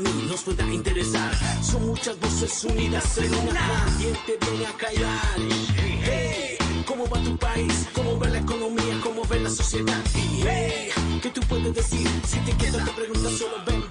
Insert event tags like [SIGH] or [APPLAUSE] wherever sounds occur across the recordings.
nos pueda interesar. Son muchas voces unidas en una. Nadie te viene a callar. Hey, ¿cómo va tu país? ¿Cómo va la economía? ¿Cómo ve la sociedad? Hey, ¿qué tú puedes decir? Si te quedas te preguntas solo ven.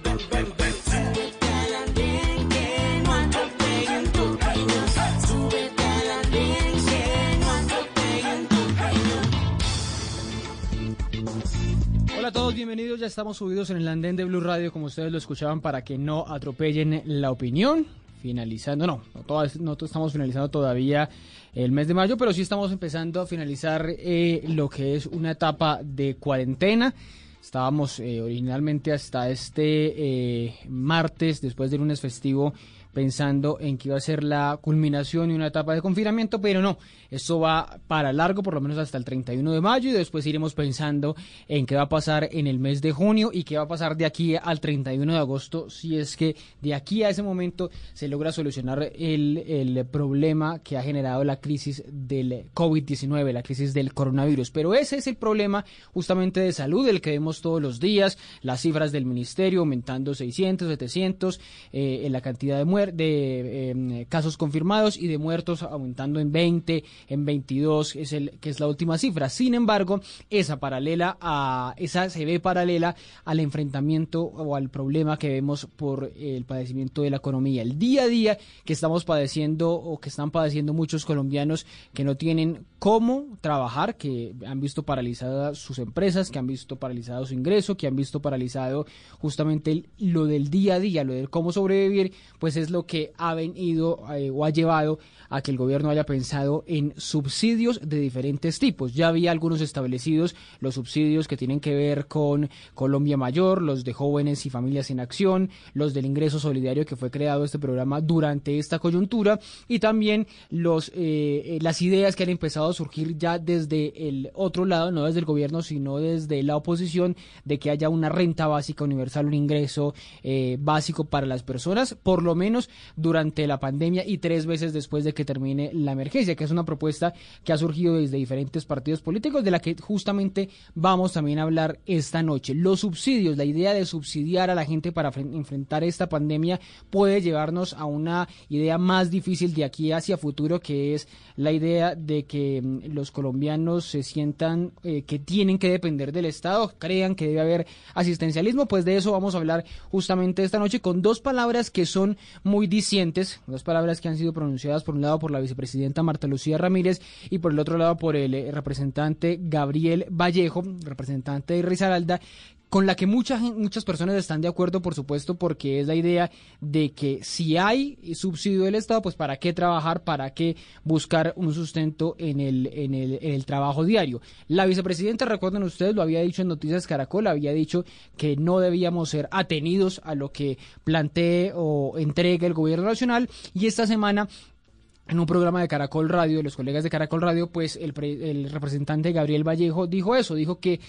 Bienvenidos. Ya estamos subidos en el andén de Blue Radio, como ustedes lo escuchaban, para que no atropellen la opinión. Finalizando, no, no, todas- no estamos finalizando todavía el mes de mayo, pero sí estamos empezando a finalizar eh, lo que es una etapa de cuarentena. Estábamos eh, originalmente hasta este eh, martes, después del lunes festivo, pensando en que iba a ser la culminación y una etapa de confinamiento, pero no, esto va para largo, por lo menos hasta el 31 de mayo, y después iremos pensando en qué va a pasar en el mes de junio y qué va a pasar de aquí al 31 de agosto, si es que de aquí a ese momento se logra solucionar el, el problema que ha generado la crisis del COVID-19, la crisis del coronavirus. Pero ese es el problema justamente de salud, el que vemos todos los días, las cifras del ministerio aumentando 600, 700, eh, en la cantidad de, de eh, casos confirmados y de muertos aumentando en 20, en 22, es el, que es la última cifra. Sin embargo, esa paralela a, esa se ve paralela al enfrentamiento o al problema que vemos por el padecimiento de la economía. El día a día que estamos padeciendo o que están padeciendo muchos colombianos que no tienen cómo trabajar, que han visto paralizadas sus empresas, que han visto paralizado su ingreso, que han visto paralizado justamente lo del día a día, lo del cómo sobrevivir, pues es lo que ha venido eh, o ha llevado a que el gobierno haya pensado en subsidios de diferentes tipos. Ya había algunos establecidos, los subsidios que tienen que ver con Colombia Mayor, los de jóvenes y familias en acción, los del ingreso solidario que fue creado este programa durante esta coyuntura y también los eh, eh, las ideas que han empezado surgir ya desde el otro lado, no desde el gobierno, sino desde la oposición, de que haya una renta básica universal, un ingreso eh, básico para las personas, por lo menos durante la pandemia y tres veces después de que termine la emergencia, que es una propuesta que ha surgido desde diferentes partidos políticos, de la que justamente vamos también a hablar esta noche. Los subsidios, la idea de subsidiar a la gente para fren- enfrentar esta pandemia puede llevarnos a una idea más difícil de aquí hacia futuro, que es la idea de que mm, los colombianos se sientan eh, que tienen que depender del Estado, crean que debe haber asistencialismo, pues de eso vamos a hablar justamente esta noche con dos palabras que son muy dicientes, dos palabras que han sido pronunciadas por un lado por la vicepresidenta Marta Lucía Ramírez y por el otro lado por el eh, representante Gabriel Vallejo, representante de Risaralda, con la que mucha, gen- muchas personas están de acuerdo, por supuesto, porque es la idea de que si hay subsidio del Estado, pues para qué trabajar, para qué buscar un sustento en el, en el, en el trabajo diario. La vicepresidenta, recuerden ustedes, lo había dicho en Noticias Caracol, había dicho que no debíamos ser atenidos a lo que plantee o entregue el gobierno nacional y esta semana en un programa de Caracol Radio, de los colegas de Caracol Radio, pues el, pre- el representante Gabriel Vallejo dijo eso, dijo que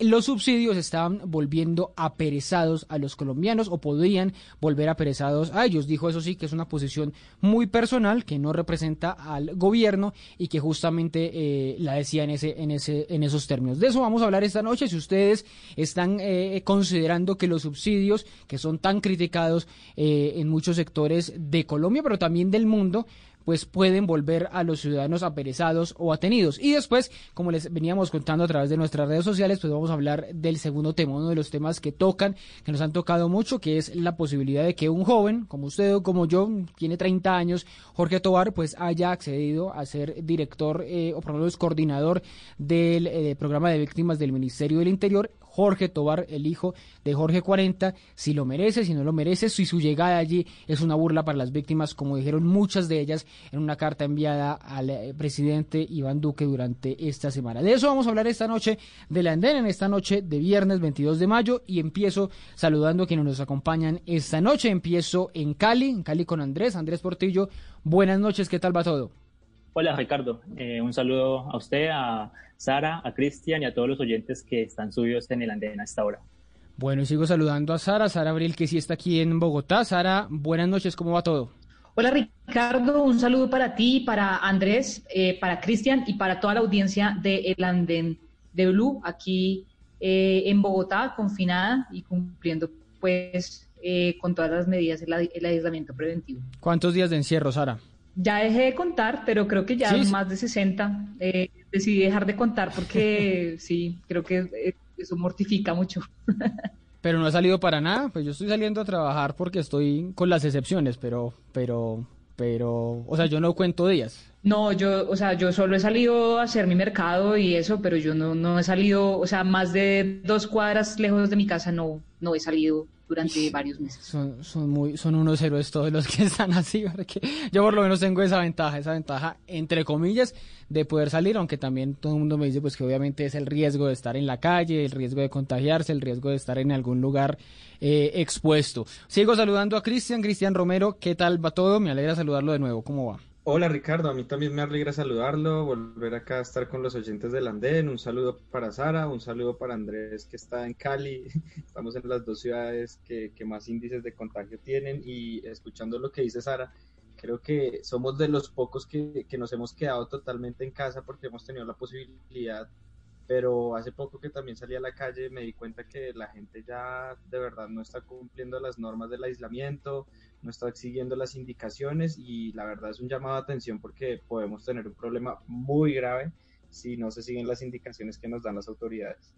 los subsidios estaban volviendo aperezados a los colombianos o podrían volver aperezados a ellos. Dijo eso sí, que es una posición muy personal, que no representa al gobierno y que justamente eh, la decía en, ese, en, ese, en esos términos. De eso vamos a hablar esta noche. Si ustedes están eh, considerando que los subsidios, que son tan criticados eh, en muchos sectores de Colombia, pero también del mundo, pues pueden volver a los ciudadanos aperezados o atenidos. Y después, como les veníamos contando a través de nuestras redes sociales, pues vamos a hablar del segundo tema, uno de los temas que tocan, que nos han tocado mucho, que es la posibilidad de que un joven, como usted o como yo, tiene 30 años, Jorge Tobar, pues haya accedido a ser director eh, o por lo menos coordinador del eh, programa de víctimas del Ministerio del Interior. Jorge Tobar, el hijo de Jorge 40, si lo merece, si no lo merece, si su llegada allí es una burla para las víctimas, como dijeron muchas de ellas en una carta enviada al eh, presidente Iván Duque durante esta semana. De eso vamos a hablar esta noche de la Andén, en esta noche de viernes 22 de mayo, y empiezo saludando a quienes nos acompañan esta noche. Empiezo en Cali, en Cali con Andrés, Andrés Portillo. Buenas noches, ¿qué tal va todo? Hola Ricardo, Eh, un saludo a usted, a Sara, a Cristian y a todos los oyentes que están subidos en el andén a esta hora. Bueno, y sigo saludando a Sara, Sara Abril, que sí está aquí en Bogotá. Sara, buenas noches, ¿cómo va todo? Hola Ricardo, un saludo para ti, para Andrés, eh, para Cristian y para toda la audiencia de El Andén de Blue, aquí eh, en Bogotá, confinada y cumpliendo pues eh, con todas las medidas, el, el, aislamiento preventivo. ¿Cuántos días de encierro, Sara? Ya dejé de contar, pero creo que ya más de 60. Decidí dejar de contar porque [LAUGHS] sí, creo que eh, eso mortifica mucho. [LAUGHS] pero no ha salido para nada, pues yo estoy saliendo a trabajar porque estoy con las excepciones, pero, pero, pero, o sea, yo no cuento días. No, yo, o sea, yo solo he salido a hacer mi mercado y eso, pero yo no, no he salido, o sea, más de dos cuadras lejos de mi casa no, no he salido durante varios meses. Son, son, muy, son unos héroes todos los que [LAUGHS] están así, porque yo por lo menos tengo esa ventaja, esa ventaja, entre comillas, de poder salir, aunque también todo el mundo me dice pues que obviamente es el riesgo de estar en la calle, el riesgo de contagiarse, el riesgo de estar en algún lugar eh, expuesto. Sigo saludando a Cristian, Cristian Romero, ¿qué tal va todo? Me alegra saludarlo de nuevo, ¿cómo va? Hola Ricardo, a mí también me alegra saludarlo, volver acá a estar con los oyentes del Andén. Un saludo para Sara, un saludo para Andrés que está en Cali. [LAUGHS] Estamos en las dos ciudades que, más índices de contagio tienen y escuchando lo que dice Sara, creo que somos de los pocos que, que nos hemos quedado totalmente en casa porque hemos tenido la posibilidad pero hace poco que también salí a la calle me di cuenta que la gente ya de verdad no está cumpliendo las normas del aislamiento, no está siguiendo las indicaciones y la verdad es un llamado de atención porque podemos tener un problema muy grave si no se siguen las indicaciones que nos dan las autoridades.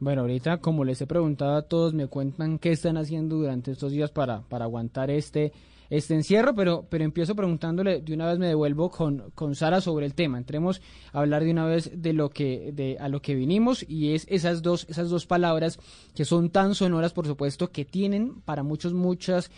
Bueno, ahorita como les he preguntado a todos, me cuentan qué están haciendo durante estos días para, para aguantar este este encierro, pero, pero empiezo preguntándole, de una vez me devuelvo con, con Sara sobre el tema. Entremos a hablar de una vez de lo que, de, a lo que vinimos, y es esas dos, esas dos palabras que son tan sonoras, por supuesto, que tienen para muchos, muchas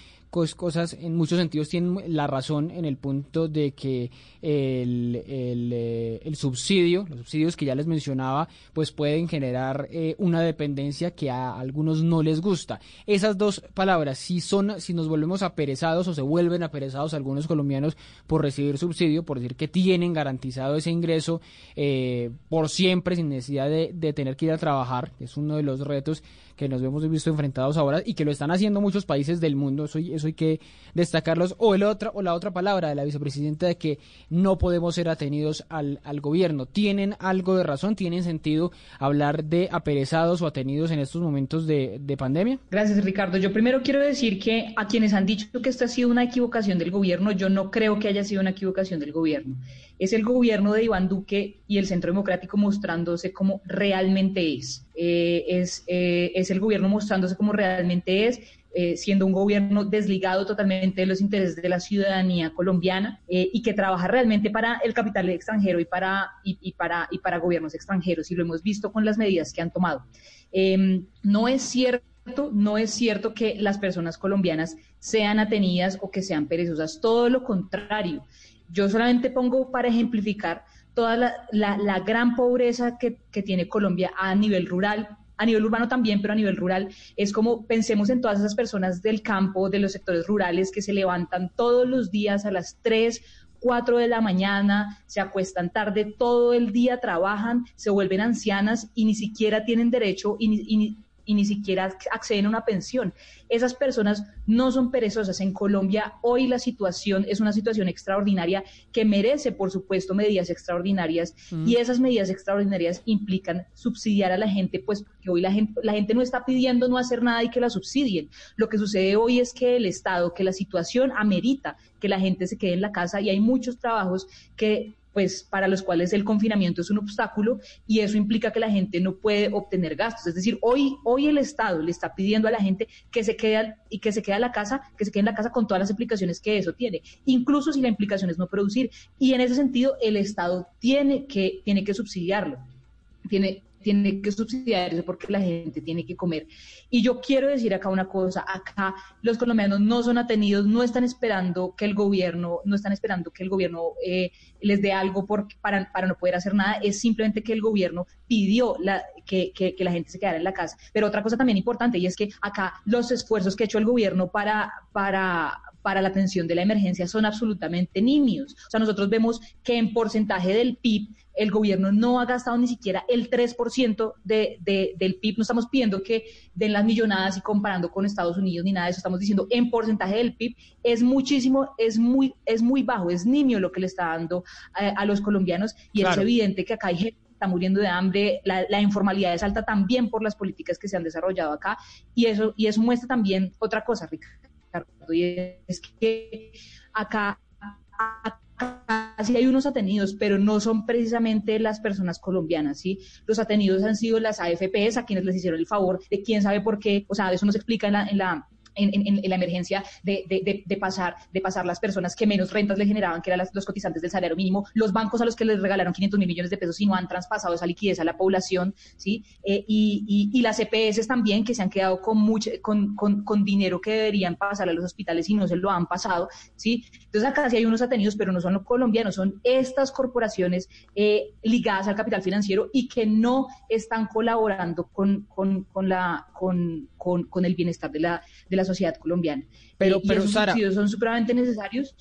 cosas en muchos sentidos tienen la razón en el punto de que el, eh, el subsidio, los subsidios que ya les mencionaba, pues pueden generar eh, una dependencia que a algunos no les gusta. Esas dos palabras, si son, si nos volvemos aperezados o se vuelven aperezados algunos colombianos por recibir subsidio, por decir que tienen garantizado ese ingreso eh, por siempre sin necesidad de, de tener que ir a trabajar, es uno de los retos que nos hemos visto enfrentados ahora y que lo están haciendo muchos países del mundo, eso, hay que destacarlos, o, el otra, o la otra palabra de la vicepresidenta de que no podemos ser atenidos al, al gobierno. ¿Tienen algo de razón? ¿Tienen sentido hablar de aperezados o atenidos en estos momentos de, de pandemia? Gracias, Ricardo. Yo primero quiero decir que a quienes han dicho que esta ha sido una equivocación del gobierno, yo no creo que haya sido una equivocación del gobierno. Es el gobierno de Iván Duque y el Centro Democrático mostrándose como realmente es. Eh, es, eh, es el gobierno mostrándose como realmente es, eh, siendo un gobierno desligado totalmente de los intereses de la ciudadanía colombiana y que trabaja realmente para el capital extranjero y para, y, para, y para gobiernos extranjeros, y lo hemos visto con las medidas que han tomado. Em, no es cierto no es cierto que las personas colombianas sean atenidas o que sean perezosas, todo lo contrario. Yo solamente pongo para ejemplificar toda la, gran pobreza que, tiene Colombia a nivel rural, a nivel urbano también, pero a nivel rural, es como pensemos en todas esas personas del campo, de los sectores rurales que se levantan todos los días a las 3, 4 de la mañana, se acuestan tarde, todo el día trabajan, se vuelven ancianas y ni siquiera tienen derecho y, y, y ni siquiera acceden a una pensión. Esas personas no son perezosas. En Colombia hoy la situación es una situación extraordinaria que merece, por supuesto, medidas extraordinarias y mm. esas medidas extraordinarias implican subsidiar a la gente, pues porque hoy la gente, la gente no está pidiendo no hacer nada y que la subsidien. Lo que sucede hoy es que el Estado, que la situación amerita que la gente se quede en la casa y hay muchos trabajos que pues para los cuales el confinamiento es un obstáculo y eso implica que la gente no puede obtener gastos. Es decir, hoy, hoy el Estado le está pidiendo a la gente que se quede y que se quede en la casa, que se quede en la casa con todas las implicaciones que eso tiene, incluso si la implicación es no producir. Y en ese sentido, el Estado tiene que, tiene que subsidiarlo. Tiene, tiene que subsidiar eso porque la gente tiene que comer. Y yo quiero decir acá una cosa, acá los colombianos no son atenidos, no están esperando que el gobierno, no están esperando que el gobierno eh, les dé algo para, para no poder hacer nada, es simplemente que el gobierno pidió que, que, que, la gente se quedara en la casa. Pero otra cosa también importante y es que acá los esfuerzos que ha hecho el gobierno para, para, para la atención de la emergencia son absolutamente nimios. O sea, nosotros vemos que en porcentaje del PIB el gobierno no ha gastado ni siquiera el 3% de, de, del PIB. No estamos pidiendo que den las millonadas y comparando con Estados Unidos ni nada de eso. Estamos diciendo en porcentaje del PIB es muchísimo, es muy, es muy bajo, es nimio lo que le está dando a, los colombianos y es evidente que acá hay gente está muriendo de hambre, la, la, informalidad es alta también por las políticas que se han desarrollado acá y eso, y eso muestra también otra cosa, Ricardo, y es que acá, acá hay unos atenidos, pero no son precisamente las personas colombianas, ¿sí? Los atenidos han sido las AFPs a quienes les hicieron el favor de quién sabe por qué, o sea, eso no se explica en la, en la en, la emergencia de, pasar, de pasar las personas que menos rentas le generaban, que eran los cotizantes del salario mínimo, los bancos a los que les regalaron 500 mil millones de pesos y no han traspasado esa liquidez a la población, ¿sí? Eh, y, las EPS también que se han quedado con, mucho, con, con, dinero que deberían pasar a los hospitales y no se lo han pasado, ¿sí? Entonces acá sí hay unos atenidos, pero no son los colombianos, son estas corporaciones eh, ligadas al capital financiero y que no están colaborando con, con, la, con, con, el bienestar de la, de la sociedad colombiana. Pero, pero esos Sara, son supremamente necesarios.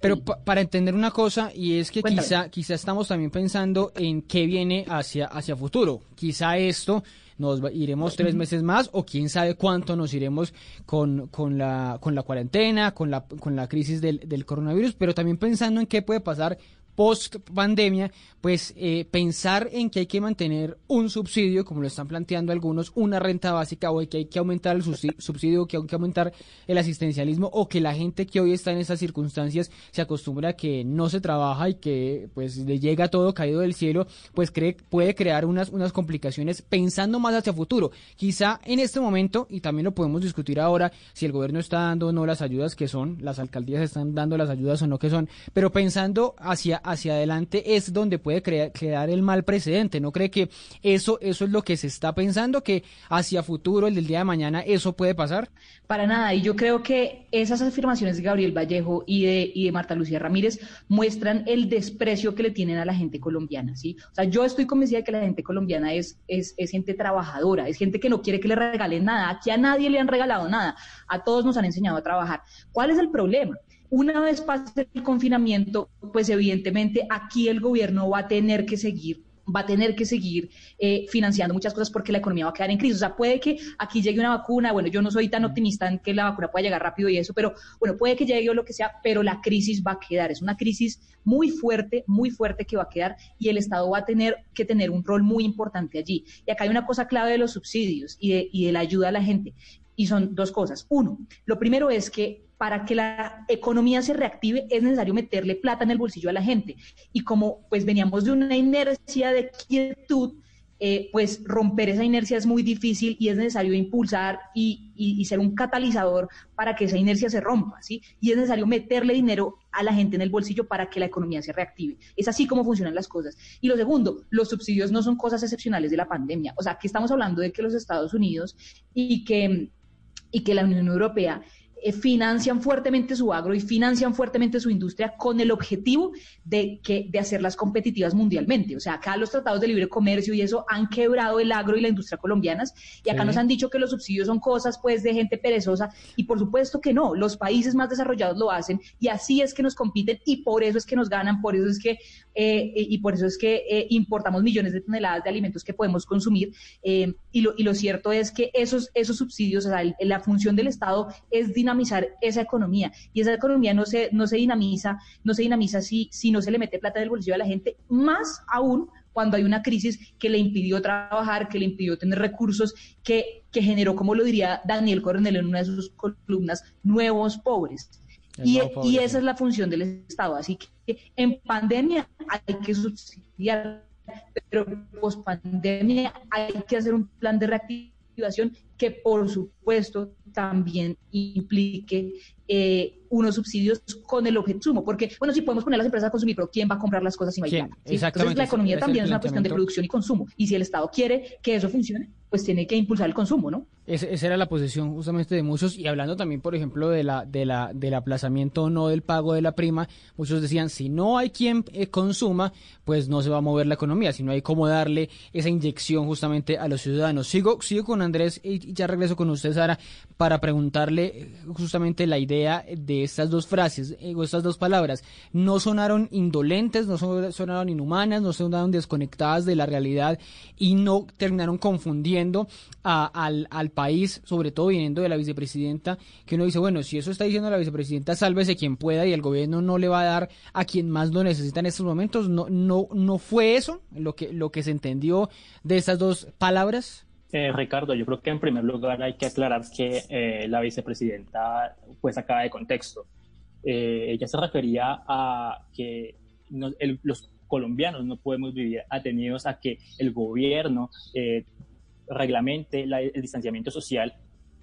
Pero para entender una cosa, y es que quizá, quizá estamos también pensando en qué viene hacia, hacia futuro. Quizá esto nos iremos tres meses más o quién sabe cuánto nos iremos con, con, la, con la cuarentena, con la, con la crisis del, del coronavirus, pero también pensando en qué puede pasar post pandemia, pues eh, pensar en que hay que mantener un subsidio, como lo están planteando algunos, una renta básica o que hay que aumentar el subsidio, que hay que aumentar el asistencialismo o que la gente que hoy está en esas circunstancias se acostumbra a que no se trabaja y que pues le llega todo caído del cielo, pues cree, puede crear unas, unas complicaciones pensando más hacia futuro. Quizá en este momento, y también lo podemos discutir ahora, si el gobierno está dando o no las ayudas que son, las alcaldías están dando las ayudas o no que son, pero pensando hacia, hacia adelante es donde puede crear, el mal precedente. ¿No cree que eso, eso es lo que se está pensando, que hacia futuro, el del día de mañana, eso puede pasar? Para nada, y yo creo que esas afirmaciones de Gabriel Vallejo y de, y de Marta Lucía Ramírez muestran el desprecio que le tienen a la gente colombiana, ¿sí? O sea, yo estoy convencida de que la gente colombiana es, es, es gente trabajadora, es gente que no quiere que le regalen nada, aquí a nadie le han regalado nada, a todos nos han enseñado a trabajar. ¿Cuál es el problema? Una vez pase el confinamiento, pues evidentemente aquí el gobierno va a tener que seguir va a tener que seguir eh, financiando muchas cosas porque la economía va a quedar en crisis. O sea, puede que aquí llegue una vacuna, bueno, yo no soy tan optimista en que la vacuna pueda llegar rápido y eso, pero bueno, puede que llegue o lo que sea, pero la crisis va a quedar. Es una crisis muy fuerte, muy fuerte que va a quedar y el Estado va a tener que tener un rol muy importante allí. Y acá hay una cosa clave de los subsidios y de, y de la ayuda a la gente. Y son dos cosas. Uno, lo primero es que para que la economía se reactive es necesario meterle plata en el bolsillo a la gente. Y como pues veníamos de una inercia de quietud, eh, pues romper esa inercia es muy difícil y es necesario impulsar y, ser un catalizador para que esa inercia se rompa, ¿sí? Y es necesario meterle dinero a la gente en el bolsillo para que la economía se reactive. Es así como funcionan las cosas. Y lo segundo, los subsidios no son cosas excepcionales de la pandemia. O sea, aquí estamos hablando de que los Estados Unidos y que, y que la Unión Europea eh, financian fuertemente su agro y financian fuertemente su industria con el objetivo de, que, de hacerlas competitivas mundialmente. O sea, acá los tratados de libre comercio y eso han quebrado el agro y la industria colombianas y acá nos han dicho que los subsidios son cosas pues de gente perezosa y por supuesto que no, los países más desarrollados lo hacen y así es que nos compiten y por eso es que nos ganan, por eso es que eh, y por eso es que eh, importamos millones de toneladas de alimentos que podemos consumir y, lo, y lo cierto es que esos, esos subsidios, o sea, la función del Estado es dinamizar dinamizar esa economía y esa economía no se, no se dinamiza, no se dinamiza si, si no se le mete plata en el bolsillo a la gente, más aún cuando hay una crisis que le impidió trabajar, que le impidió tener recursos, que, que generó, como lo diría Daniel Coronel en una de sus columnas, nuevos pobres. Y, y, esa es la función del Estado. Así que en pandemia hay que subsidiar, pero post pandemia hay que hacer un plan de reactivación que por supuesto también implique eh, unos subsidios con el objeto sumo, porque, bueno, sí podemos poner a las empresas a consumir, pero ¿quién va a comprar las cosas si no hay plata? Entonces, la economía también es una cuestión de producción y consumo, y si el Estado quiere que eso funcione, pues tiene que impulsar el consumo, ¿no? Esa era la posición justamente de muchos, y hablando también, por ejemplo, de la, de la, del aplazamiento o no del pago de la prima, muchos decían, si no hay quien eh, consuma, pues no se va a mover la economía, si no hay cómo darle esa inyección justamente a los ciudadanos. Sigo, sigo con Andrés y ya regreso con usted, Sara, para preguntarle eh, justamente la idea de estas dos frases, eh, o estas dos palabras. No sonaron indolentes, no sonaron inhumanas, no sonaron desconectadas de la realidad y no terminaron confundiendo al, al país, sobre todo viniendo de la vicepresidenta, que uno dice, bueno, si eso está diciendo la vicepresidenta, sálvese quien pueda y el gobierno no le va a dar a quien más lo necesita en estos momentos. ¿No, no, no fue eso lo que, lo que se entendió de esas dos palabras? Eh, Ricardo, yo creo que en primer lugar hay que aclarar que eh, la vicepresidenta pues acaba de contexto. Eh, ella se refería a que los colombianos no podemos vivir atenidos a que el gobierno reglamente el distanciamiento social,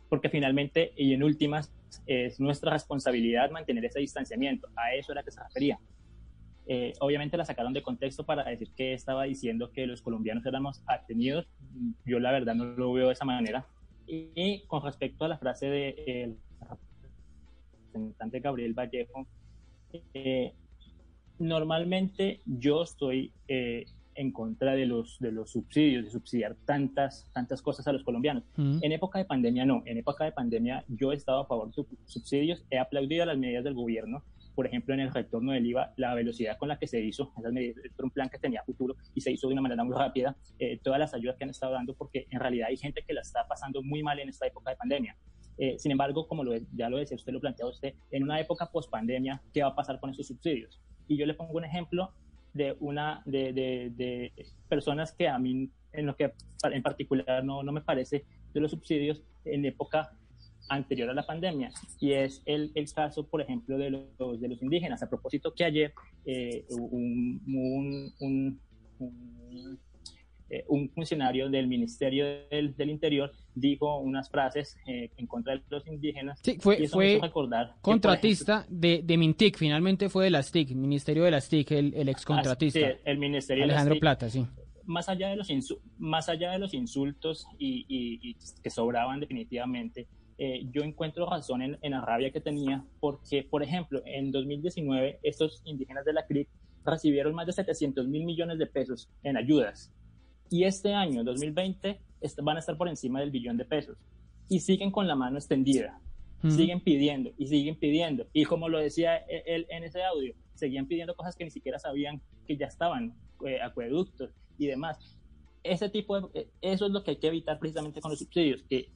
porque finalmente y en últimas es nuestra responsabilidad mantener ese distanciamiento. A eso era que se refería. Eh, obviamente la sacaron de contexto para decir que estaba diciendo que los colombianos éramos atenidos. Yo la verdad no lo veo de esa manera. Y, con respecto a la frase del de, representante Gabriel Vallejo, eh, normalmente yo estoy eh, en contra de los, de los subsidios, de subsidiar tantas, tantas cosas a los colombianos. Mm. En época de pandemia no, en época de pandemia yo he estado a favor de subsidios, he aplaudido las medidas del gobierno, por ejemplo, en el retorno del IVA, la velocidad con la que se hizo, esas medidas, un plan que tenía futuro y se hizo de una manera muy rápida, eh, todas las ayudas que han estado dando, porque en realidad hay gente que la está pasando muy mal en esta época de pandemia. Eh, sin embargo, como lo, ya lo decía usted, lo planteaba usted, en una época post pandemia, ¿qué va a pasar con esos subsidios? Y yo le pongo un ejemplo de una de, de, personas que a mí en lo que en particular no, no me parece de los subsidios en época anterior a la pandemia y es el, el caso, por ejemplo, de los, de los indígenas. A propósito que ayer eh, un, un, eh, un, funcionario del Ministerio del, del, Interior dijo unas frases eh, en contra de los indígenas. Sí, fue, fue contratista de, de Mintic, finalmente fue de las TIC, Ministerio de las TIC, el, el ex contratista. Sí, el Ministerio Alejandro de Plata, sí más allá de los, más allá de los insultos y, y, que sobraban definitivamente, eh, yo encuentro razón en, la rabia que tenía porque, por ejemplo, en 2019 estos indígenas de la CRIC recibieron más de 700 mil millones de pesos en ayudas y este año, 2020, van a estar por encima del billón de pesos y siguen con la mano extendida, siguen pidiendo y siguen pidiendo y como lo decía e, él en ese audio, seguían pidiendo cosas que ni siquiera sabían que ya estaban, eh, acueductos y demás. Ese tipo de, eh, eso es lo que hay que evitar precisamente con los subsidios, que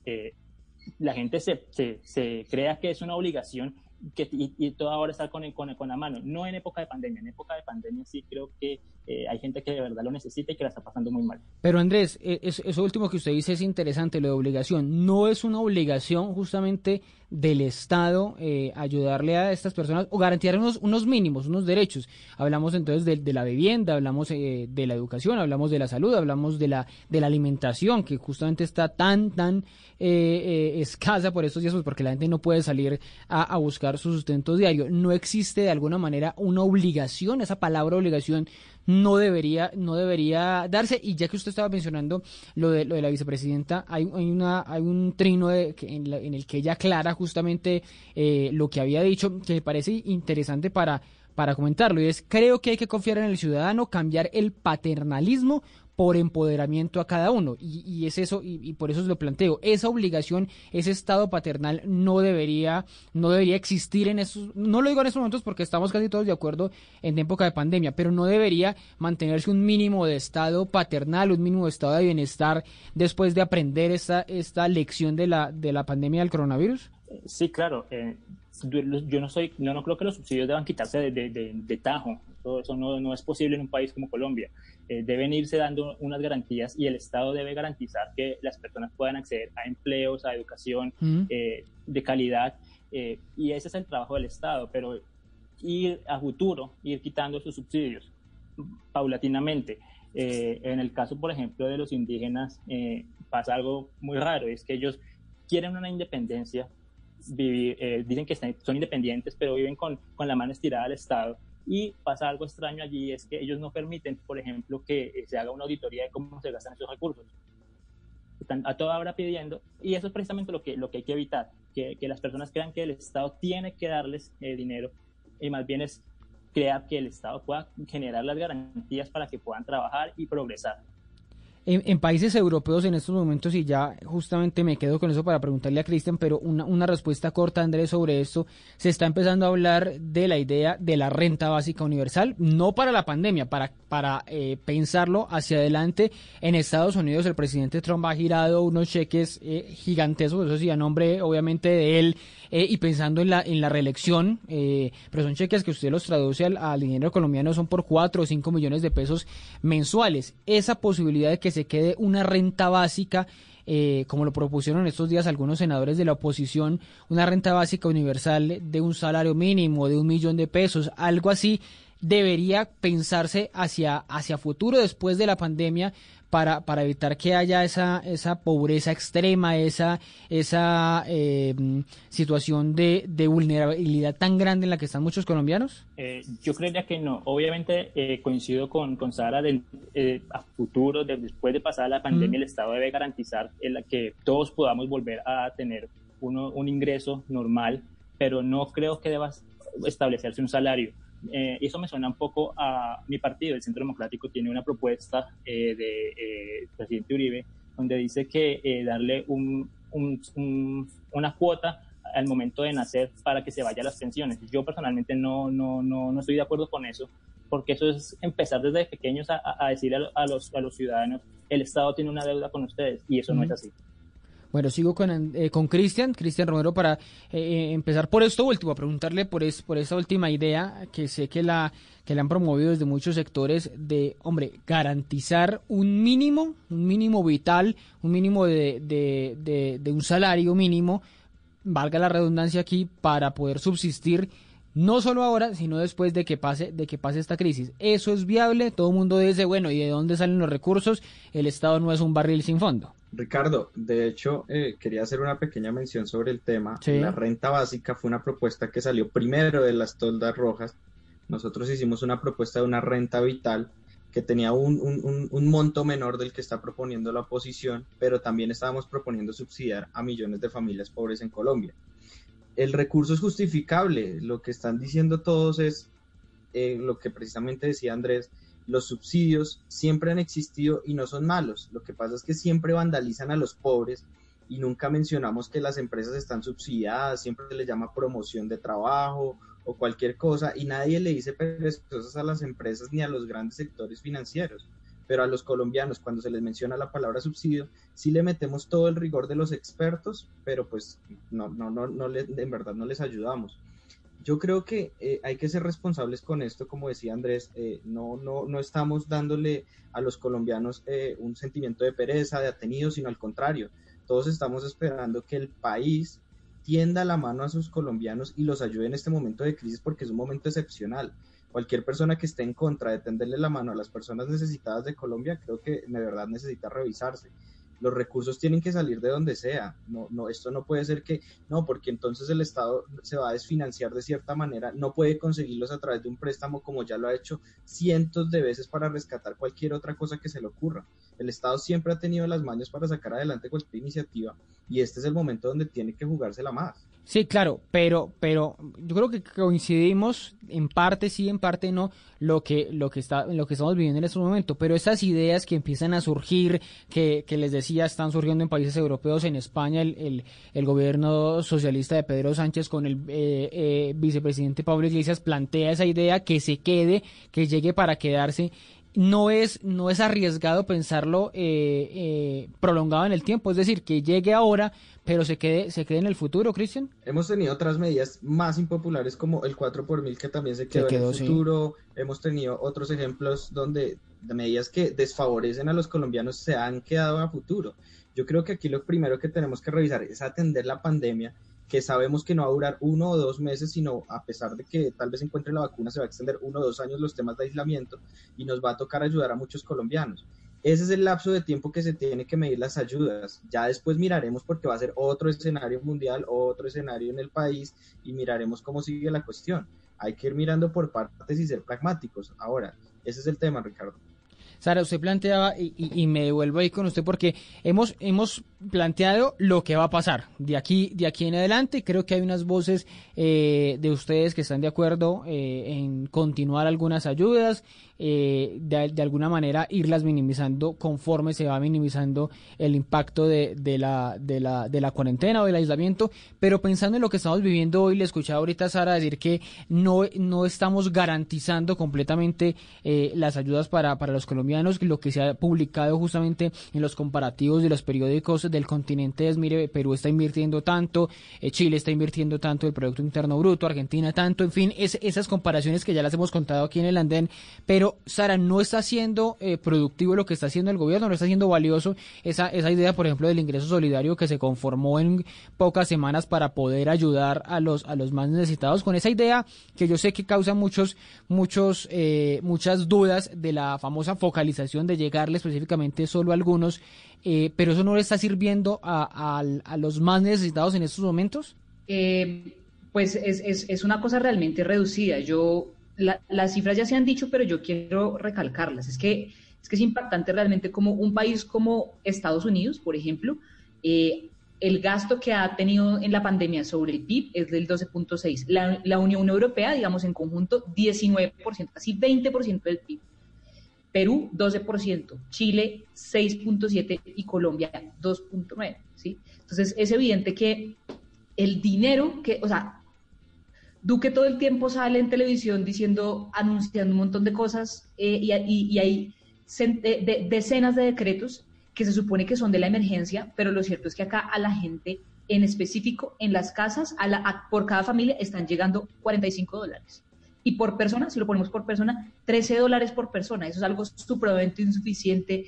la gente se, se, se, crea que es una obligación que, y, todo ahora está con, con, con, la mano. No en época de pandemia. En época de pandemia sí creo que eh, hay gente que de verdad lo necesita y que la está pasando muy mal. Pero Andrés, eh, eso último que usted dice es interesante, lo de obligación. No es una obligación justamente del Estado eh, ayudarle a estas personas o garantizar unos, unos mínimos, unos derechos. Hablamos entonces de, la vivienda, hablamos de la educación, hablamos de la salud, hablamos de la, de la alimentación, que justamente está tan, tan escasa por estos días, pues porque la gente no puede salir a, a buscar su sustento diario. No existe de alguna manera una obligación, esa palabra obligación no debería, no debería darse. Y ya que usted estaba mencionando lo de, lo de la vicepresidenta, hay, hay, una, hay un trino de, en, en, el que ella aclara justamente eh, lo que había dicho, que me parece interesante para para comentarlo y es creo que hay que confiar en el ciudadano, cambiar el paternalismo por empoderamiento a cada uno. Y, es eso, y, por eso os lo planteo. Esa obligación, ese estado paternal no debería, no debería existir en esos, no lo digo en estos momentos porque estamos casi todos de acuerdo en época de pandemia, pero no debería mantenerse un mínimo de estado paternal, un mínimo de estado de bienestar después de aprender esta, esta lección de la, de la pandemia del coronavirus. Sí, claro. Eh, yo no soy, no, no creo que los subsidios deban quitarse de, de, tajo. Todo eso no, no, es posible en un país como Colombia. Eh, deben irse dando unas garantías y el Estado debe garantizar que las personas puedan acceder a empleos, a educación eh, de calidad. Eh, y ese es el trabajo del Estado, pero ir a futuro, ir quitando esos subsidios paulatinamente. en el caso, por ejemplo, de los indígenas, pasa algo muy raro, es que ellos quieren una independencia, eh, dicen que son independientes, pero viven con, con la mano estirada al Estado. Y pasa algo extraño allí, es que ellos no permiten, por ejemplo, que se haga una auditoría de cómo se gastan esos recursos. Están a toda hora pidiendo, y eso es precisamente lo que, lo que hay que evitar, que, que las personas crean que el Estado tiene que darles eh, dinero, y más bien es crear que el Estado pueda generar las garantías para que puedan trabajar y progresar. En, países europeos en estos momentos, y ya justamente me quedo con eso para preguntarle a Cristian, pero una, una, respuesta corta, Andrés, sobre esto, se está empezando a hablar de la idea de la renta básica universal, no para la pandemia, para, para eh, pensarlo hacia adelante. En Estados Unidos el presidente Trump ha girado unos cheques eh, gigantescos, eso sí, a nombre obviamente de él, eh, y pensando en la, en la reelección, pero son cheques que usted los traduce al, al dinero colombiano, son por 4 o 5 millones de pesos mensuales. Esa posibilidad de que se quede una renta básica, eh, como lo propusieron estos días algunos senadores de la oposición, una renta básica universal de un salario mínimo, de un millón de pesos, algo así, debería pensarse hacia, hacia futuro después de la pandemia para, para evitar que haya esa, esa pobreza extrema, esa, esa eh, situación de, de, vulnerabilidad tan grande en la que están muchos colombianos? Eh, yo creería que no. Obviamente eh, coincido con, con Sara de, a futuro, después de pasar la pandemia, el Estado debe garantizar el, que todos podamos volver a tener uno, un ingreso normal, pero no creo que deba establecerse un salario eh, eso me suena un poco a mi partido, el Centro Democrático, tiene una propuesta eh, de eh, presidente Uribe donde dice que darle un, una cuota al momento de nacer para que se vaya a las pensiones. Yo personalmente no, no, no, no estoy de acuerdo con eso, porque eso es empezar desde pequeños a, a decir a, los, a los ciudadanos, el Estado tiene una deuda con ustedes, y eso no es así. Bueno, sigo con eh, con Cristian, Cristian Romero, para eh, eh, empezar por esto último, a preguntarle por, es, por esta última idea que sé que la que le han promovido desde muchos sectores de, hombre, garantizar un mínimo, un mínimo vital, un mínimo de, de, de un salario mínimo, valga la redundancia aquí, para poder subsistir no solo ahora, sino después de que pase, de que pase esta crisis. Eso es viable, todo el mundo dice, bueno, ¿y de dónde salen los recursos? El Estado no es un barril sin fondo. Ricardo, de hecho, eh, quería hacer una pequeña mención sobre el tema. La renta básica fue una propuesta que salió primero de las toldas rojas. Nosotros hicimos una propuesta de una renta vital que tenía un, un, monto menor del que está proponiendo la oposición, pero también estábamos proponiendo subsidiar a millones de familias pobres en Colombia. El recurso es justificable, lo que están diciendo todos es eh, lo que precisamente decía Andrés, los subsidios siempre han existido y no son malos. Lo que pasa es que siempre vandalizan a los pobres y nunca mencionamos que las empresas están subsidiadas, siempre se les llama promoción de trabajo o cualquier cosa y nadie le dice perezosas a las empresas ni a los grandes sectores financieros. Pero a los colombianos, cuando se les menciona la palabra subsidio, sí le metemos todo el rigor de los expertos, pero pues no, no, no, no en verdad no les ayudamos yo creo que eh, hay que ser responsables con esto, como decía Andrés, eh, no, no, no estamos dándole a los colombianos eh, un sentimiento de pereza, de atenido, sino al contrario, todos estamos esperando que el país tienda la mano a sus colombianos y los ayude en este momento de crisis porque es un momento excepcional. Cualquier persona que esté en contra de tenderle la mano a las personas necesitadas de Colombia, creo que de verdad necesita revisarse los recursos tienen que salir de donde sea. No, no, esto no puede ser que, no, porque entonces el Estado se va a desfinanciar de cierta manera, no puede conseguirlos a través de un préstamo como ya lo ha hecho cientos de veces para rescatar cualquier otra cosa que se le ocurra. El Estado siempre ha tenido las manos para sacar adelante cualquier iniciativa y este es el momento donde tiene que jugársela más. Sí, claro, pero, pero yo creo que coincidimos en parte sí, en parte no, lo que, lo que está, lo que estamos viviendo en este momento. Pero estas ideas que empiezan a surgir, que, que les decía, están surgiendo en países europeos, en España, el, el, el gobierno socialista de Pedro Sánchez con el eh, eh, vicepresidente Pablo Iglesias plantea esa idea que se quede, que llegue para quedarse no es, no es arriesgado pensarlo eh, eh, prolongado en el tiempo, es decir, que llegue ahora, pero se quede, se quede en el futuro, Cristian. Hemos tenido otras medidas más impopulares como el 4 por mil que también se quedó, en el futuro. Hemos tenido otros ejemplos donde de medidas que desfavorecen a los colombianos se han quedado a futuro. Yo creo que aquí lo primero que tenemos que revisar es atender la pandemia que sabemos que no va a durar uno o dos meses, sino a pesar de que tal vez encuentre la vacuna, se va a extender uno o dos años los temas de aislamiento y nos va a tocar ayudar a muchos colombianos. Ese es el lapso de tiempo que se tiene que medir las ayudas. Ya después miraremos porque va a ser otro escenario mundial, otro escenario en el país y miraremos cómo sigue la cuestión. Hay que ir mirando por partes y ser pragmáticos. Ahora, ese es el tema, Ricardo. Sara, usted planteaba, y, me devuelvo ahí con usted, porque hemos, hemos planteado lo que va a pasar de aquí, de aquí en adelante. Creo que hay unas voces eh, de ustedes que están de acuerdo eh, en continuar algunas ayudas, eh, de, alguna manera irlas minimizando conforme se va minimizando el impacto de, de, la, de, la, de la cuarentena o del aislamiento. Pero pensando en lo que estamos viviendo hoy, le escuchaba ahorita a Sara decir que no, no estamos garantizando completamente eh, las ayudas para, para los colombianos. Lo que se ha publicado justamente en los comparativos de los periódicos del continente es, mire, Perú está invirtiendo tanto, eh, Chile está invirtiendo tanto, el Producto Interno Bruto, Argentina tanto, en fin, es, esas comparaciones que ya las hemos contado aquí en el andén, pero Sara, no está siendo eh, productivo lo que está haciendo el gobierno, no está siendo valioso esa, idea, por ejemplo, del ingreso solidario que se conformó en pocas semanas para poder ayudar a los, más necesitados, con esa idea que yo sé que causa muchos, eh, muchas dudas de la famosa focalización de llegarle específicamente solo a algunos, eh, pero eso no le está sirviendo a, los más necesitados en estos momentos. pues es, es, es una cosa realmente reducida. Yo las cifras ya se han dicho, pero yo quiero recalcarlas. Es que, es que es impactante realmente como un país como Estados Unidos, por ejemplo, eh, el gasto que ha tenido en la pandemia sobre el PIB es del 12.6. La, la, Unión Europea, digamos, en conjunto, 19%, casi 20% del PIB. Perú, 12%, Chile, 6.7% y Colombia, 2.9%. ¿sí? Entonces, es evidente que el dinero que, o sea, Duque todo el tiempo sale en televisión diciendo, anunciando un montón de cosas eh, y, hay decenas de decretos que se supone que son de la emergencia, pero lo cierto es que acá a la gente en específico en las casas, a la, por cada familia están llegando 45 dólares. Y por persona, si lo ponemos por persona, 13 dólares por persona. Eso es algo supremamente insuficiente,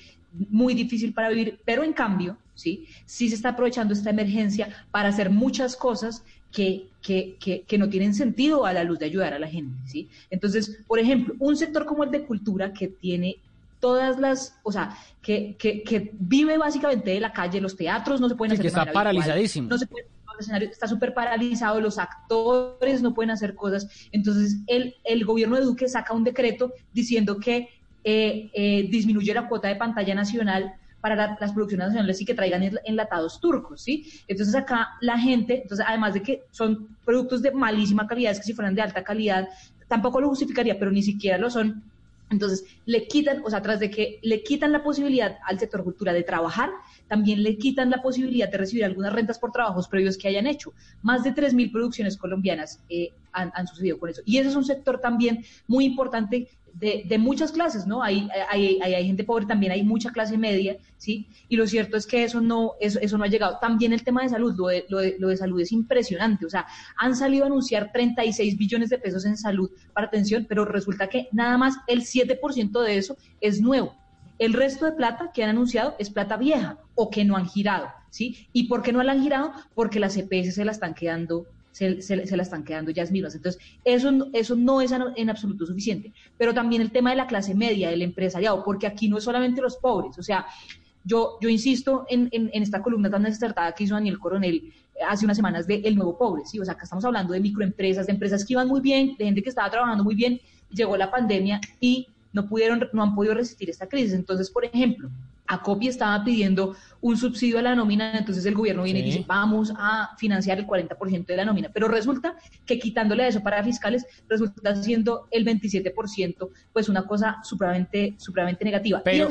muy difícil para vivir, pero en cambio, ¿sí? sí se está aprovechando esta emergencia para hacer muchas cosas que, que, que, no tienen sentido a la luz de ayudar a la gente, ¿sí? Entonces, por ejemplo, un sector como el de cultura que tiene todas las, o sea, que, que, vive básicamente de la calle, los teatros no se pueden hacer. Que está paralizadísimo. no se puede, el escenario está súper paralizado, los actores no pueden hacer cosas. Entonces, el, el gobierno de Duque saca un decreto diciendo que eh, eh, disminuye la cuota de pantalla nacional para las producciones nacionales y que traigan enlatados turcos, ¿sí? Entonces acá la gente, entonces además de que son productos de malísima calidad, es que si fueran de alta calidad, tampoco lo justificaría, pero ni siquiera lo son. Entonces le quitan, o sea, tras de que le quitan la posibilidad al sector cultura de trabajar, también le quitan la posibilidad de recibir algunas rentas por trabajos previos que hayan hecho. Más de 3.000 producciones colombianas eh, han, han, sucedido con eso. Y ese es un sector también muy importante de, de, muchas clases, ¿no? Hay, hay, hay, gente pobre, también hay mucha clase media, ¿sí? Y lo cierto es que eso no, eso, eso no ha llegado. También el tema de salud, lo de, lo, de, lo de salud es impresionante, o sea, han salido a anunciar 36 billones de pesos en salud para atención, pero resulta que nada más el 7% de eso es nuevo. El resto de plata que han anunciado es plata vieja o que no han girado, ¿sí? ¿Y por qué no la han girado? Porque las EPS se la están quedando se, se, la están quedando ellas mismas. Entonces, eso, eso no es en absoluto suficiente. Pero también el tema de la clase media, del empresariado, porque aquí no es solamente los pobres, o sea, yo, yo insisto en, en, esta columna tan desertada que hizo Daniel Coronel hace unas semanas de El Nuevo Pobre, ¿sí? O sea, acá estamos hablando de microempresas, de empresas que iban muy bien, de gente que estaba trabajando muy bien, llegó la pandemia y no pudieron, no han podido resistir esta crisis. Entonces, por ejemplo, Acopi estaba pidiendo un subsidio a la nómina, entonces el gobierno viene y dice, vamos a financiar el 40% de la nómina, pero resulta que quitándole eso para fiscales, resulta siendo el 27%, pues una cosa supremamente, supremamente negativa. Pero,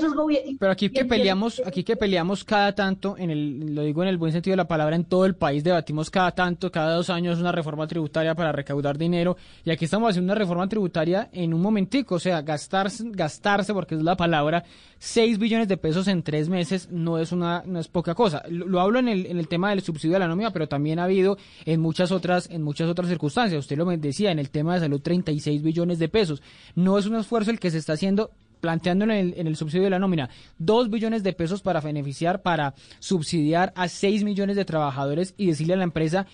pero aquí que peleamos, aquí que peleamos cada tanto, en el, lo digo en el buen sentido de la palabra, en todo el país debatimos cada tanto, cada dos años una reforma tributaria para recaudar dinero, y aquí estamos haciendo una reforma tributaria en un momentico, o sea, gastarse, gastarse, porque es la palabra, 6 billones de pesos en tres meses no es una no es poca cosa. Lo, hablo en el, en el tema del subsidio a la nómina, pero también ha habido en muchas otras en muchas otras circunstancias. Usted lo decía en el tema de salud 36 billones de pesos. No es un esfuerzo el que se está haciendo planteando en el, en el subsidio de la nómina, 2 billones de pesos para beneficiar, para subsidiar a 6 millones de trabajadores y decirle a la empresa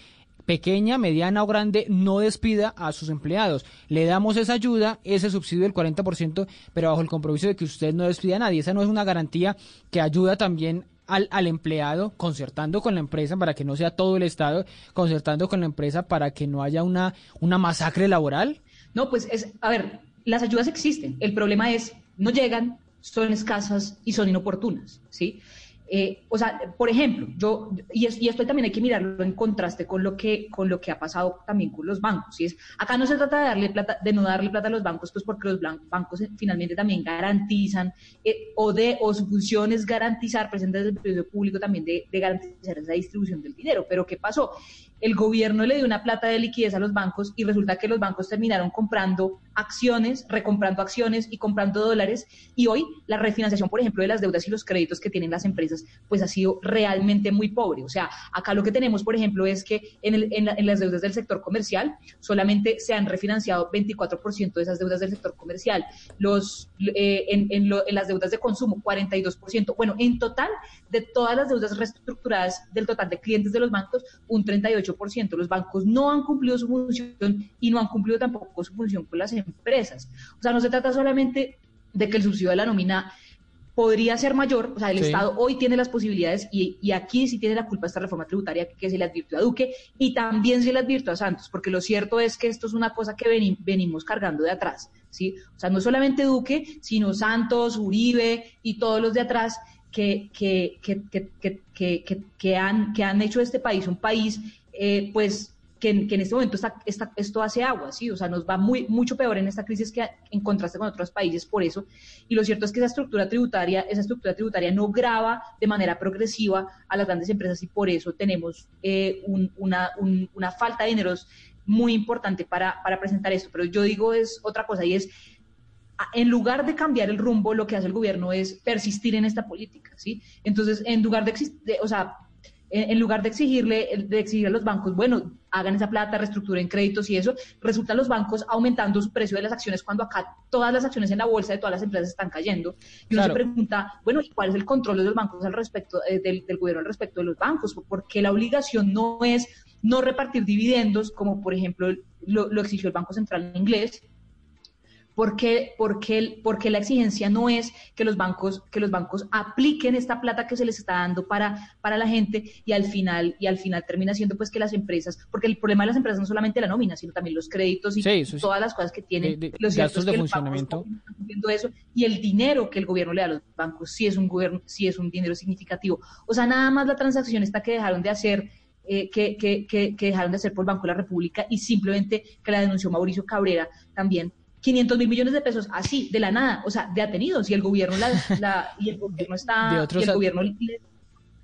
pequeña, mediana o grande, no despida a sus empleados. Le damos esa ayuda, ese subsidio del 40%, pero bajo el compromiso de que usted no despida a nadie. Esa no es una garantía que ayuda también al, al, empleado, concertando con la empresa para que no sea todo el Estado, concertando con la empresa para que no haya una, una masacre laboral? No, pues es, a ver, las ayudas existen. El problema es, no llegan, son escasas y son inoportunas, ¿sí? Eh, o sea, por ejemplo, yo, y, esto también hay que mirarlo en contraste con lo que, con lo que ha pasado también con los bancos. Y es, acá no se trata de darle plata, de no darle plata a los bancos, pues porque los bancos finalmente también garantizan, eh, o de, o su función es garantizar, presente desde el periodo público también de garantizar esa distribución del dinero. Pero ¿qué pasó? El gobierno le dio una plata de liquidez a los bancos y resulta que los bancos terminaron comprando acciones, recomprando acciones y comprando dólares y hoy la refinanciación, por ejemplo, de las deudas y los créditos que tienen las empresas, pues ha sido realmente muy pobre. O sea, acá lo que tenemos, por ejemplo, es que en, las deudas del sector comercial solamente se han refinanciado 24% de esas deudas del sector comercial, los, eh, en, en las deudas de consumo 42%. Bueno, en total, de todas las deudas reestructuradas del total de clientes de los bancos, un 38% los bancos no han cumplido su función y no han cumplido tampoco su función con las empresas. O sea, no se trata solamente de que el subsidio de la nómina podría ser mayor, o sea, el Estado hoy tiene las posibilidades y, aquí sí tiene la culpa esta reforma tributaria que se le advirtió a Duque y también se le advirtió a Santos, porque lo cierto es que esto es una cosa que venimos cargando de atrás, ¿sí? O sea, no solamente Duque, sino Santos, Uribe y todos los de atrás que, que, que, que, han, que han hecho este país un país eh, pues que, en este momento está, esto hace agua, ¿sí? O sea, nos va muy, mucho peor en esta crisis que en contraste con otros países por eso. Y lo cierto es que esa estructura tributaria, esa estructura tributaria no grava de manera progresiva a las grandes empresas y por eso tenemos eh, una, falta de dineros muy importante para, para presentar esto. Pero yo digo es otra cosa y es en lugar de cambiar el rumbo, lo que hace el gobierno es persistir en esta política, ¿sí? Entonces, en lugar de, de o sea, en lugar de exigirle, de exigir a los bancos, bueno, hagan esa plata, reestructuren créditos y eso, resultan los bancos aumentando su precio de las acciones cuando acá todas las acciones en la bolsa de todas las empresas están cayendo. Y uno se pregunta, bueno, ¿y cuál es el control de los bancos al respecto, eh, del, gobierno al respecto de los bancos? Porque la obligación no es no repartir dividendos, como por ejemplo lo, lo exigió el Banco Central inglés, porque, porque, porque la exigencia no es que los bancos, que los bancos apliquen esta plata que se les está dando para, para la gente y al final, y al final termina siendo pues que las empresas, porque el problema de las empresas no solamente la nómina, sino también los créditos y todas las cosas que tienen, los gastos de funcionamiento. eso, y el dinero que el gobierno le da a los bancos, si es un gobierno, si es un dinero significativo. O sea, nada más la transacción está que dejaron de hacer eh, que, que, que, que, dejaron de hacer por el Banco de la República y simplemente que la denunció Mauricio Cabrera también 500 mil millones de pesos así, de la nada, o sea, de atenidos, y el gobierno, la, y el gobierno está, y el gobierno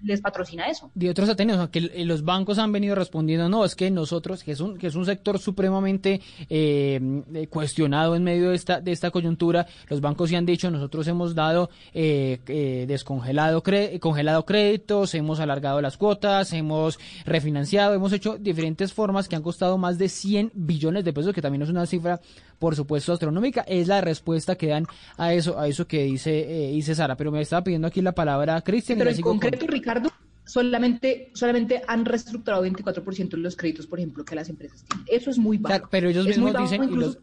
les patrocina eso. De otros atenidos, que los bancos han venido respondiendo, no, es que nosotros, que es un, que es un sector supremamente eh, eh, cuestionado en medio de esta, de esta coyuntura, los bancos sí han dicho, nosotros hemos dado eh, descongelado congelado créditos, hemos alargado las cuotas, hemos refinanciado, hemos hecho diferentes formas que han costado más de 100 billones de pesos, que también es una cifra, por supuesto, astronómica, es la respuesta que dan a eso, a eso que dice, dice Sara, pero me estaba pidiendo aquí la palabra Cristian. Pero en concreto, Ricardo, solamente, solamente han reestructurado 24% de los créditos, por ejemplo, que las empresas tienen. Eso es muy bajo. pero ellos mismos dicen, los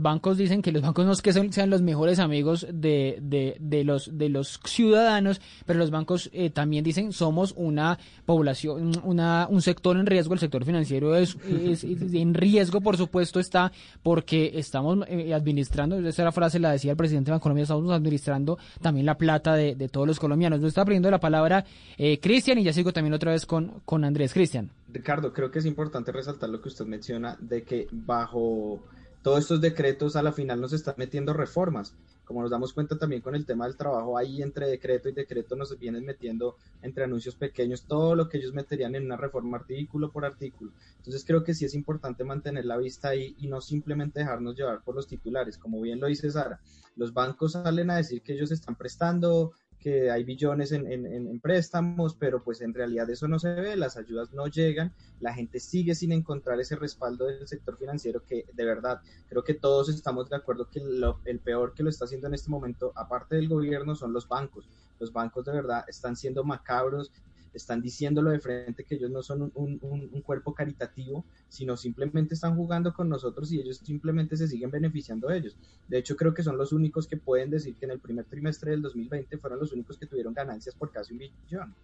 bancos dicen que los bancos no es que sean los mejores amigos de, de, los, de los ciudadanos, pero los bancos eh, también dicen somos una población, una, un sector en riesgo, el sector financiero es, [LAUGHS] en riesgo, por supuesto, está porque estamos eh, administrando, esa frase la decía el presidente de Colombia, estamos administrando también la plata de, de todos los colombianos. Nos está aprendiendo la palabra eh, Cristian y ya sigo también otra vez con, con Andrés Cristian. Ricardo, creo que es importante resaltar lo que usted menciona de que bajo todos estos decretos a la final nos están metiendo reformas. Como nos damos cuenta también con el tema del trabajo, ahí entre decreto y decreto nos vienen metiendo entre anuncios pequeños todo lo que ellos meterían en una reforma artículo por artículo. Entonces creo que sí es importante mantener la vista ahí y no simplemente dejarnos llevar por los titulares. Como bien lo dice Sara, los bancos salen a decir que ellos están prestando que hay billones en, préstamos, pero pues en realidad eso no se ve, las ayudas no llegan, la gente sigue sin encontrar ese respaldo del sector financiero que de verdad creo que todos estamos de acuerdo que el peor que lo está haciendo en este momento, aparte del gobierno, son los bancos. Los bancos de verdad están siendo macabros, están diciéndolo de frente que ellos no son un, un, cuerpo caritativo, sino simplemente están jugando con nosotros y ellos simplemente se siguen beneficiando de ellos. De hecho, creo que son los únicos que pueden decir que en el primer trimestre del 2020 fueron los únicos que tuvieron ganancias por casi un billón.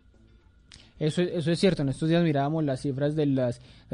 Eso, eso es cierto. En estos días mirábamos las cifras del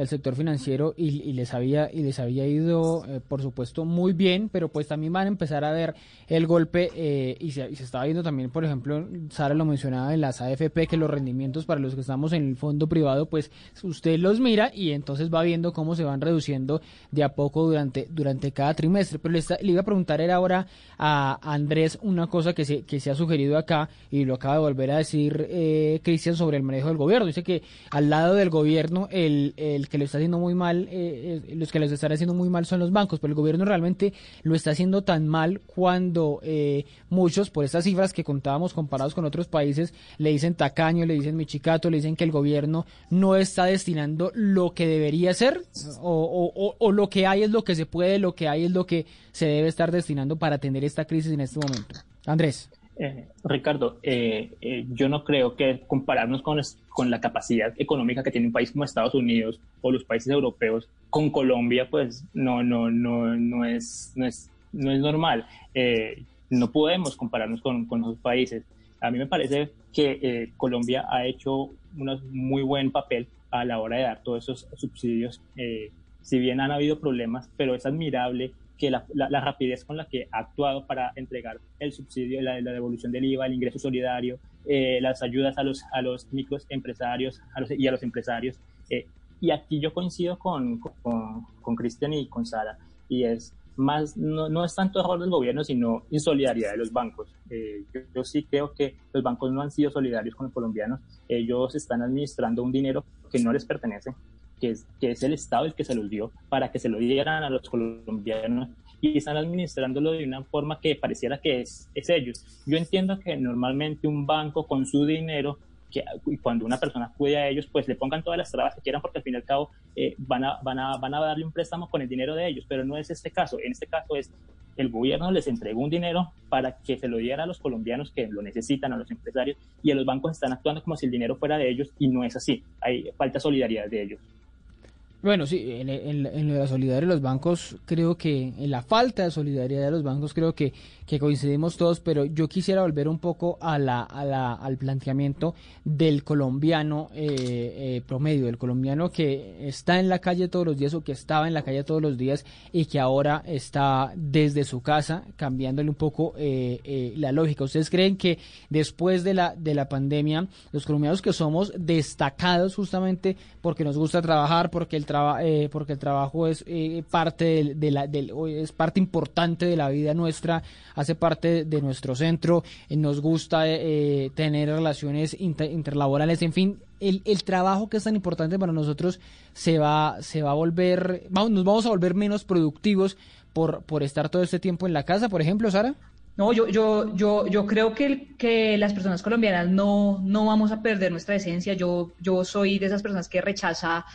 sector financiero y, les había y les había ido, eh, por supuesto, muy bien, pero pues también van a empezar a ver el golpe eh, y, se, se estaba viendo también, por ejemplo, Sara lo mencionaba en las AFP, que los rendimientos para los que estamos en el fondo privado, pues usted los mira y entonces va viendo cómo se van reduciendo de a poco durante, durante cada trimestre. Pero le, le iba a preguntar era ahora a Andrés una cosa que se, que se ha sugerido acá y lo acaba de volver a decir eh, Cristian sobre el manejo del gobierno. Dice que al lado del gobierno, el, el que lo está haciendo muy mal, eh, los que lo están haciendo muy mal son los bancos, pero el gobierno realmente lo está haciendo tan mal cuando eh, muchos, por estas cifras que contábamos comparados con otros países, le dicen tacaño, le dicen michicato, le dicen que el gobierno no está destinando lo que debería ser, o, o, o lo que hay es lo que se puede, lo que hay es lo que se debe estar destinando para atender esta crisis en este momento. Andrés. Eh, Ricardo, eh, eh, yo no creo que compararnos con, la capacidad económica que tiene un país como Estados Unidos o los países europeos con Colombia, pues no, no, no, no, es, no, es, no es normal. no podemos compararnos con, con esos países. A mí me parece que Colombia ha hecho un muy buen papel a la hora de dar todos esos subsidios. si bien han habido problemas, pero es admirable que la, la, rapidez con la que ha actuado para entregar el subsidio, la, la devolución del IVA, el ingreso solidario, eh, las ayudas a los, a los microempresarios a los, y a los empresarios. Eh, y aquí yo coincido con Cristian con, y con Sara, y es más, no, no, es tanto error del gobierno, sino insolidaridad de los bancos. Eh, yo, yo, sí creo que los bancos no han sido solidarios con los colombianos. Ellos están administrando un dinero que no les pertenece, que es, que es el Estado el que se los dio, para que se lo dieran a los colombianos y están administrándolo de una forma que pareciera que es, es ellos. Yo entiendo que normalmente un banco con su dinero que cuando una persona acude a ellos, pues le pongan todas las trabas que quieran, porque al fin y al cabo eh, van, a, van, a, van a darle un préstamo con el dinero de ellos, pero no es este caso. En este caso es el gobierno les entregó un dinero para que se lo diera a los colombianos que lo necesitan, a los empresarios, y a los bancos están actuando como si el dinero fuera de ellos, y no es así. Hay falta solidaridad de ellos. Bueno, sí, en, en, la solidaridad de los bancos, creo que en la falta de solidaridad de los bancos, creo que, que coincidimos todos, pero yo quisiera volver un poco a la, a la, al planteamiento del colombiano eh, eh, promedio, del colombiano que está en la calle todos los días o que estaba en la calle todos los días y que ahora está desde su casa cambiándole un poco eh, la lógica. ¿Ustedes creen que después de la, de la pandemia, los colombianos que somos destacados justamente porque nos gusta trabajar, porque el eh, porque el trabajo es eh, parte de, la, es parte importante de la vida nuestra, hace parte de nuestro centro, eh, nos gusta tener relaciones interlaborales, en fin, el, el, trabajo que es tan importante para nosotros se va, se va a volver, vamos, nos vamos a volver menos productivos por, por estar todo este tiempo en la casa, por ejemplo, Sara. No, yo, yo, yo, yo creo que, que las personas colombianas no, no vamos a perder nuestra esencia. Yo, yo soy de esas personas que rechaza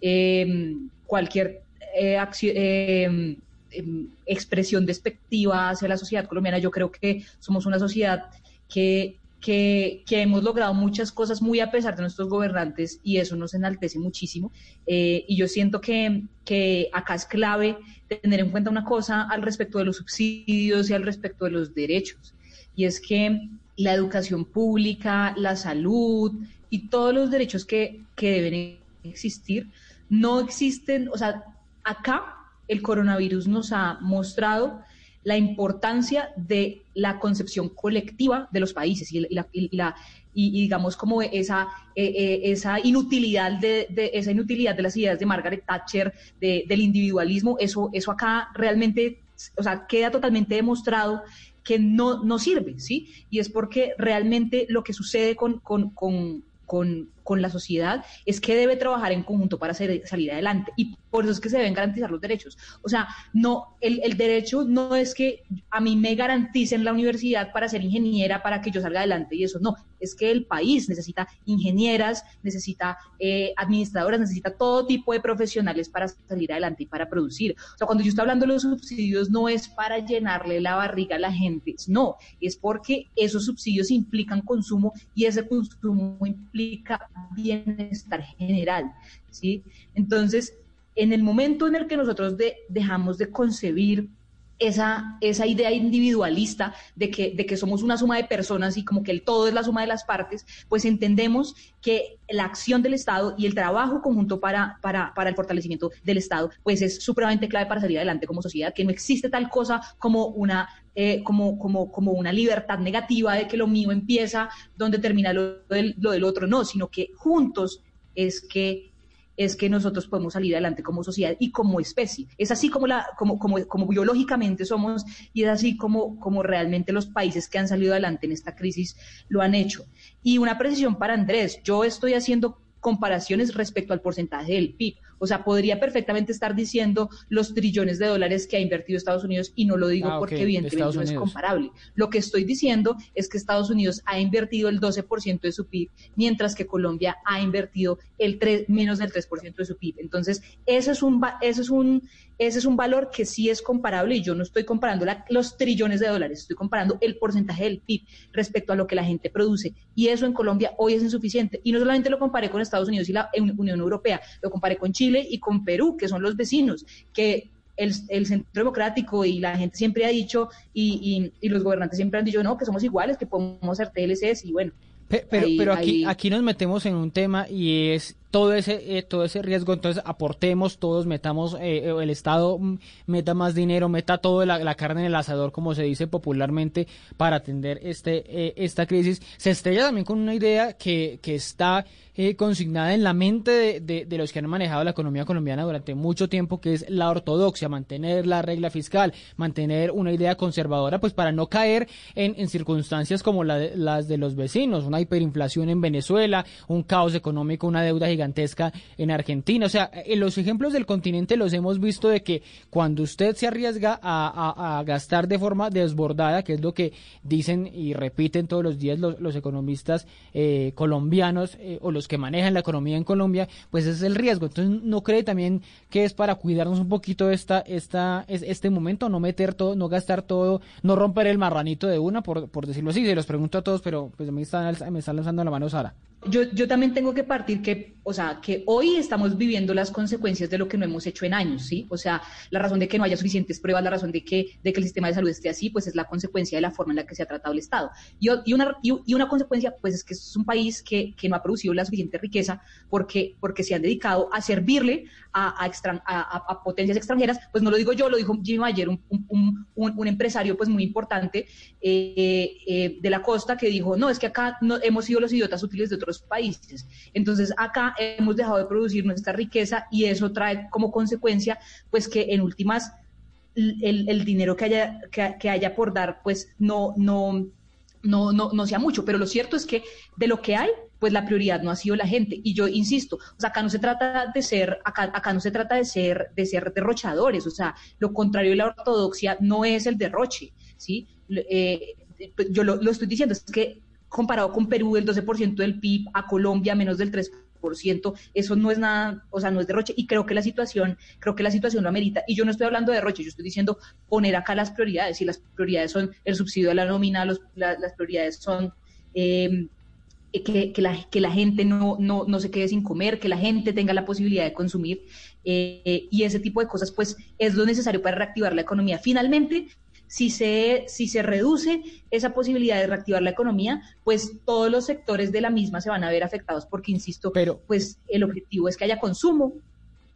Em, cualquier eh, em, em, expresión despectiva hacia la sociedad colombiana. Yo creo que somos una sociedad que, que, hemos logrado muchas cosas muy a pesar de nuestros gobernantes y eso nos enaltece muchísimo. Eh, y yo siento que, que acá es clave tener en cuenta una cosa al respecto de los subsidios y al respecto de los derechos. Y es que la educación pública, la salud y todos los derechos que, que deben existir no existen, o sea, acá el coronavirus nos ha mostrado la importancia de la concepción colectiva de los países y, la, y, digamos como esa, eh, eh, esa, inutilidad de, esa inutilidad de las ideas de Margaret Thatcher, del individualismo, eso, eso acá realmente, o sea, queda totalmente demostrado que no, no sirve, ¿sí? Y es porque realmente lo que sucede con, con con la sociedad es que debe trabajar en conjunto para salir adelante. Y por eso es que se deben garantizar los derechos. O sea, no, el, el, derecho no es que a mí me garanticen la universidad para ser ingeniera para que yo salga adelante y eso no, es que el país necesita ingenieras, necesita eh, administradoras, necesita todo tipo de profesionales para salir adelante y para producir. O sea, cuando yo estoy hablando de los subsidios no es para llenarle la barriga a la gente, no, es porque esos subsidios implican consumo y ese consumo implica bienestar general, ¿sí? Entonces, en el momento en el que nosotros dejamos de concebir esa, esa idea individualista de que, de que somos una suma de personas y como que el todo es la suma de las partes, pues entendemos que la acción del Estado y el trabajo conjunto para, para, para el fortalecimiento del Estado, pues es supremamente clave para salir adelante como sociedad, que no existe tal cosa como una eh, como, como, como una libertad negativa de que lo mío empieza donde termina lo del, lo del otro, no, sino que juntos es que es que nosotros podemos salir adelante como sociedad y como especie. Es así como, la, como, como, como biológicamente somos y es así como, como realmente los países que han salido adelante en esta crisis lo han hecho. Y una precisión para Andrés, yo estoy haciendo comparaciones respecto al porcentaje del PIB. O sea, podría perfectamente estar diciendo los trillones de dólares que ha invertido Estados Unidos y no lo digo ah, porque evidentemente no es comparable. Lo que estoy diciendo es que Estados Unidos ha invertido el 12% de su PIB, mientras que Colombia ha invertido el 3, menos del 3% de su PIB. Entonces, eso es un, eso es un, ese es un valor que sí es comparable y yo no estoy comparando los trillones de dólares, estoy comparando el porcentaje del PIB respecto a lo que la gente produce. Y eso en Colombia hoy es insuficiente. Y no solamente lo comparé con Estados Unidos y la Unión Europea, lo comparé con Chile y con Perú, que son los vecinos, que el, Centro Democrático y la gente siempre ha dicho, y, y, los gobernantes siempre han dicho, no, que somos iguales, que podemos ser TLCs, y bueno. Pero, pero aquí, aquí nos metemos en un tema y es todo ese eh, todo ese riesgo entonces aportemos todos metamos eh, el estado mm, meta más dinero meta toda la, carne en el asador como se dice popularmente para atender este eh, esta crisis. Se estrella también con una idea que, que está consignada en la mente de, de, los que han manejado la economía colombiana durante mucho tiempo que es la ortodoxia mantener la regla fiscal mantener una idea conservadora pues para no caer en, en circunstancias como las de los vecinos una hiperinflación en Venezuela un caos económico una deuda gigante gigantesca en Argentina. O sea, en los ejemplos del continente los hemos visto de que cuando usted se arriesga a, gastar de forma desbordada, que es lo que dicen y repiten todos los días los, economistas eh, colombianos eh, o los que manejan la economía en Colombia, pues es el riesgo. Entonces, ¿no cree también que es para cuidarnos un poquito esta, esta, este momento, no meter todo, no gastar todo, no romper el marranito de una, por, por decirlo así? Se los pregunto a todos, pero pues me están, me están lanzando la mano Sara. Yo, yo también tengo que partir que, o sea, que hoy estamos viviendo las consecuencias de lo que no hemos hecho en años, ¿sí? O sea, la razón de que no haya suficientes pruebas, la razón de que, de que el sistema de salud esté así, pues es la consecuencia de la forma en la que se ha tratado el Estado. Y, una, y, una consecuencia, pues es que es un país que, que, no ha producido la suficiente riqueza porque, porque se han dedicado a servirle a, a, potencias extranjeras, pues no lo digo yo, lo dijo Jimmy ayer, un, un, un, empresario pues muy importante eh, eh, de la costa que dijo, no, es que acá no, hemos sido los idiotas útiles de otros países. Entonces, acá hemos dejado de producir nuestra riqueza y eso trae como consecuencia, pues que en últimas el, dinero que haya, que, haya por dar, pues no, no, no, no, no sea mucho. Pero lo cierto es que de lo que hay, pues la prioridad no ha sido la gente. Y yo insisto, o sea, acá no se trata de ser, acá, acá no se trata de ser, de ser derrochadores, o sea, lo contrario de la ortodoxia no es el derroche, ¿sí? Eh, yo lo, lo, estoy diciendo, es que comparado con Perú, el 12% del PIB, a Colombia menos del 3%, eso no es nada, o sea, no es derroche y creo que la situación, creo que la situación lo amerita. Y yo no estoy hablando de derroche, yo estoy diciendo poner acá las prioridades y las prioridades son el subsidio a la nómina, los, las prioridades son em, que, que, la, que la gente no, no, no, se quede sin comer, que la gente tenga la posibilidad de consumir eh, y ese tipo de cosas, pues es lo necesario para reactivar la economía. Finalmente, si se, si se reduce esa posibilidad de reactivar la economía, pues todos los sectores de la misma se van a ver afectados porque, insisto, pero, pues el objetivo es que haya consumo,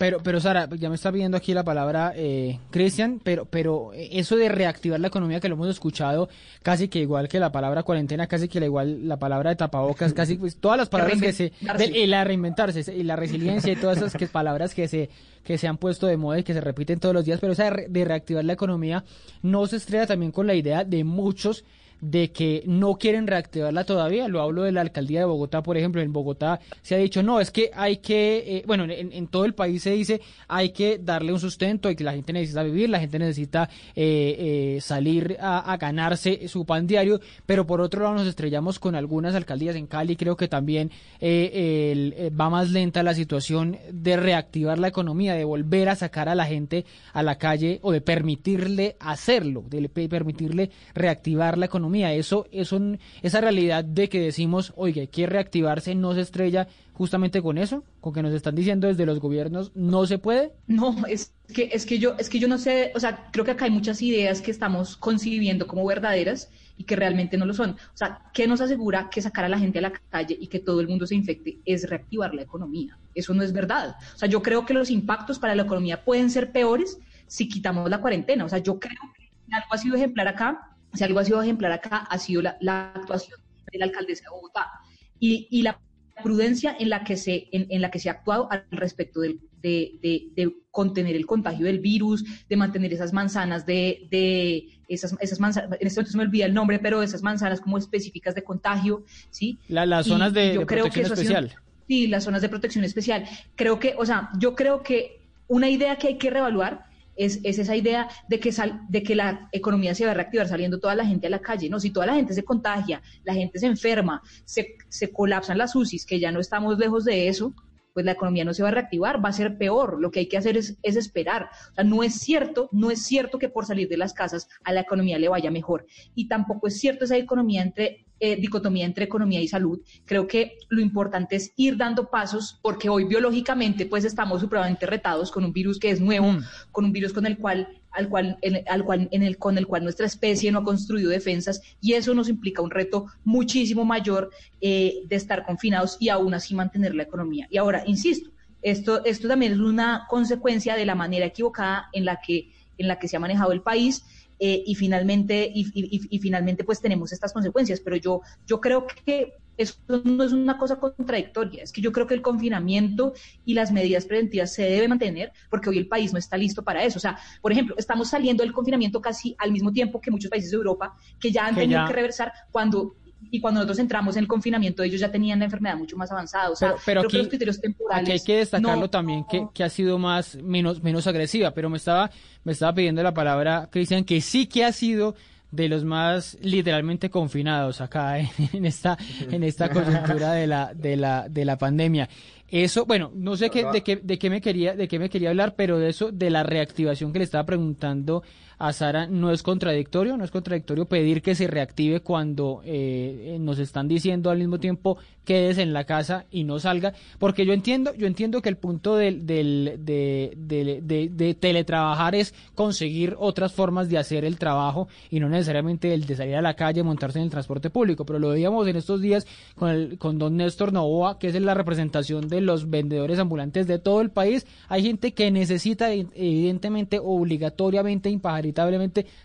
pero, pero Sara, ya me está pidiendo aquí la palabra eh, Cristian, pero, pero eso de reactivar la economía que lo hemos escuchado casi que igual que la palabra cuarentena, casi que igual la palabra de tapabocas, [LAUGHS] casi pues todas las palabras que se, y la reinventarse y la resiliencia y todas esas que, palabras que se, que se han puesto de moda y que se repiten todos los días, pero esa de reactivar la economía no se estrella también con la idea de muchos de que no quieren reactivarla todavía. Lo hablo de la alcaldía de Bogotá, por ejemplo. En Bogotá se ha dicho, no, es que hay que, eh, bueno, en, todo el país se dice, hay que darle un sustento y que la gente necesita vivir, la gente necesita eh, eh, salir a, ganarse su pan diario, pero por otro lado nos estrellamos con algunas alcaldías en Cali, creo que también va más lenta la situación de reactivar la economía, de volver a sacar a la gente a la calle o de permitirle hacerlo, de permitirle reactivar la economía economía. Eso, eso, esa realidad de que decimos, oye, hay que reactivarse, no se estrella justamente con eso, con que nos están diciendo desde los gobiernos no se puede. No, es que, es que yo, es que yo no sé, o sea, creo que acá hay muchas ideas que estamos concibiendo como verdaderas y que realmente no lo son. O sea, ¿qué nos asegura que sacar a la gente a la calle y que todo el mundo se infecte es reactivar la economía? Eso no es verdad. O sea, yo creo que los impactos para la economía pueden ser peores si quitamos la cuarentena. O sea, yo creo que algo ha sido ejemplar acá, si algo ha sido ejemplar acá, ha sido la, actuación de la alcaldesa de Bogotá y, y la prudencia en la que se, en, la que se ha actuado al respecto de, de, contener el contagio del virus, de mantener esas manzanas de, de esas, esas manzanas, en este momento se me olvida el nombre, pero esas manzanas como específicas de contagio, ¿sí? las zonas de, protección especial. sí, las zonas de protección especial. Creo que, o sea, yo creo que una idea que hay que reevaluar es, esa idea de que, sal, de que la economía se va a reactivar saliendo toda la gente a la calle. No, si toda la gente se contagia, la gente se enferma, se, se colapsan las UCIs, que ya no estamos lejos de eso, pues la economía no se va a reactivar, va a ser peor. Lo que hay que hacer es, es, esperar. O sea, no es cierto, no es cierto que por salir de las casas a la economía le vaya mejor. Y tampoco es cierto esa economía entre eh, dicotomía entre economía y salud. Creo que lo importante es ir dando pasos porque hoy biológicamente pues estamos supremamente retados con un virus que es nuevo, mm. con un virus con el cual al cual, al cual, en el, con el cual nuestra especie no ha construido defensas y eso nos implica un reto muchísimo mayor eh, de estar confinados y aún así mantener la economía. Y ahora, insisto, esto, esto también es una consecuencia de la manera equivocada en la que, en la que se ha manejado el país eh, y finalmente y, y, finalmente pues tenemos estas consecuencias. Pero yo yo creo que esto no es una cosa contradictoria, es que yo creo que el confinamiento y las medidas preventivas se deben mantener porque hoy el país no está listo para eso. O sea, por ejemplo, estamos saliendo del confinamiento casi al mismo tiempo que muchos países de Europa que ya han tenido que reversar cuando y cuando nosotros entramos en el confinamiento, ellos ya tenían la enfermedad mucho más avanzada. O sea, pero, aquí, los criterios temporales. Aquí hay que destacarlo también que, que, ha sido más, menos, menos agresiva, pero me estaba, me estaba pidiendo la palabra, Cristian, que sí que ha sido de los más literalmente confinados acá [LAUGHS] en esta, en esta coyuntura de la, de la, de la pandemia. Eso, bueno, no sé qué, de qué, de qué me quería, de qué me quería hablar, pero de eso, de la reactivación que le estaba preguntando a Sara, no es contradictorio, no es contradictorio pedir que se reactive cuando eh, nos están diciendo al mismo tiempo quedes en la casa y no salga, porque yo entiendo, yo entiendo que el punto del, del, de, de, teletrabajar es conseguir otras formas de hacer el trabajo y no necesariamente el de salir a la calle, montarse en el transporte público, pero lo veíamos en estos días con, el, con don Néstor Novoa, que es la representación de los vendedores ambulantes de todo el país. Hay gente que necesita evidentemente, obligatoriamente,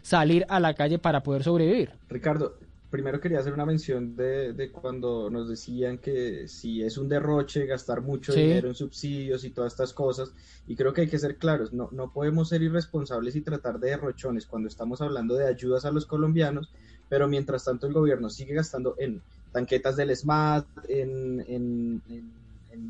salir a la calle para poder sobrevivir. Ricardo, primero quería hacer una mención de, cuando nos decían que si es un derroche gastar mucho dinero en subsidios y todas estas cosas, y creo que hay que ser claros, no, no podemos ser irresponsables y tratar de derrochones cuando estamos hablando de ayudas a los colombianos, pero mientras tanto el gobierno sigue gastando en tanquetas del SMAT, en, en,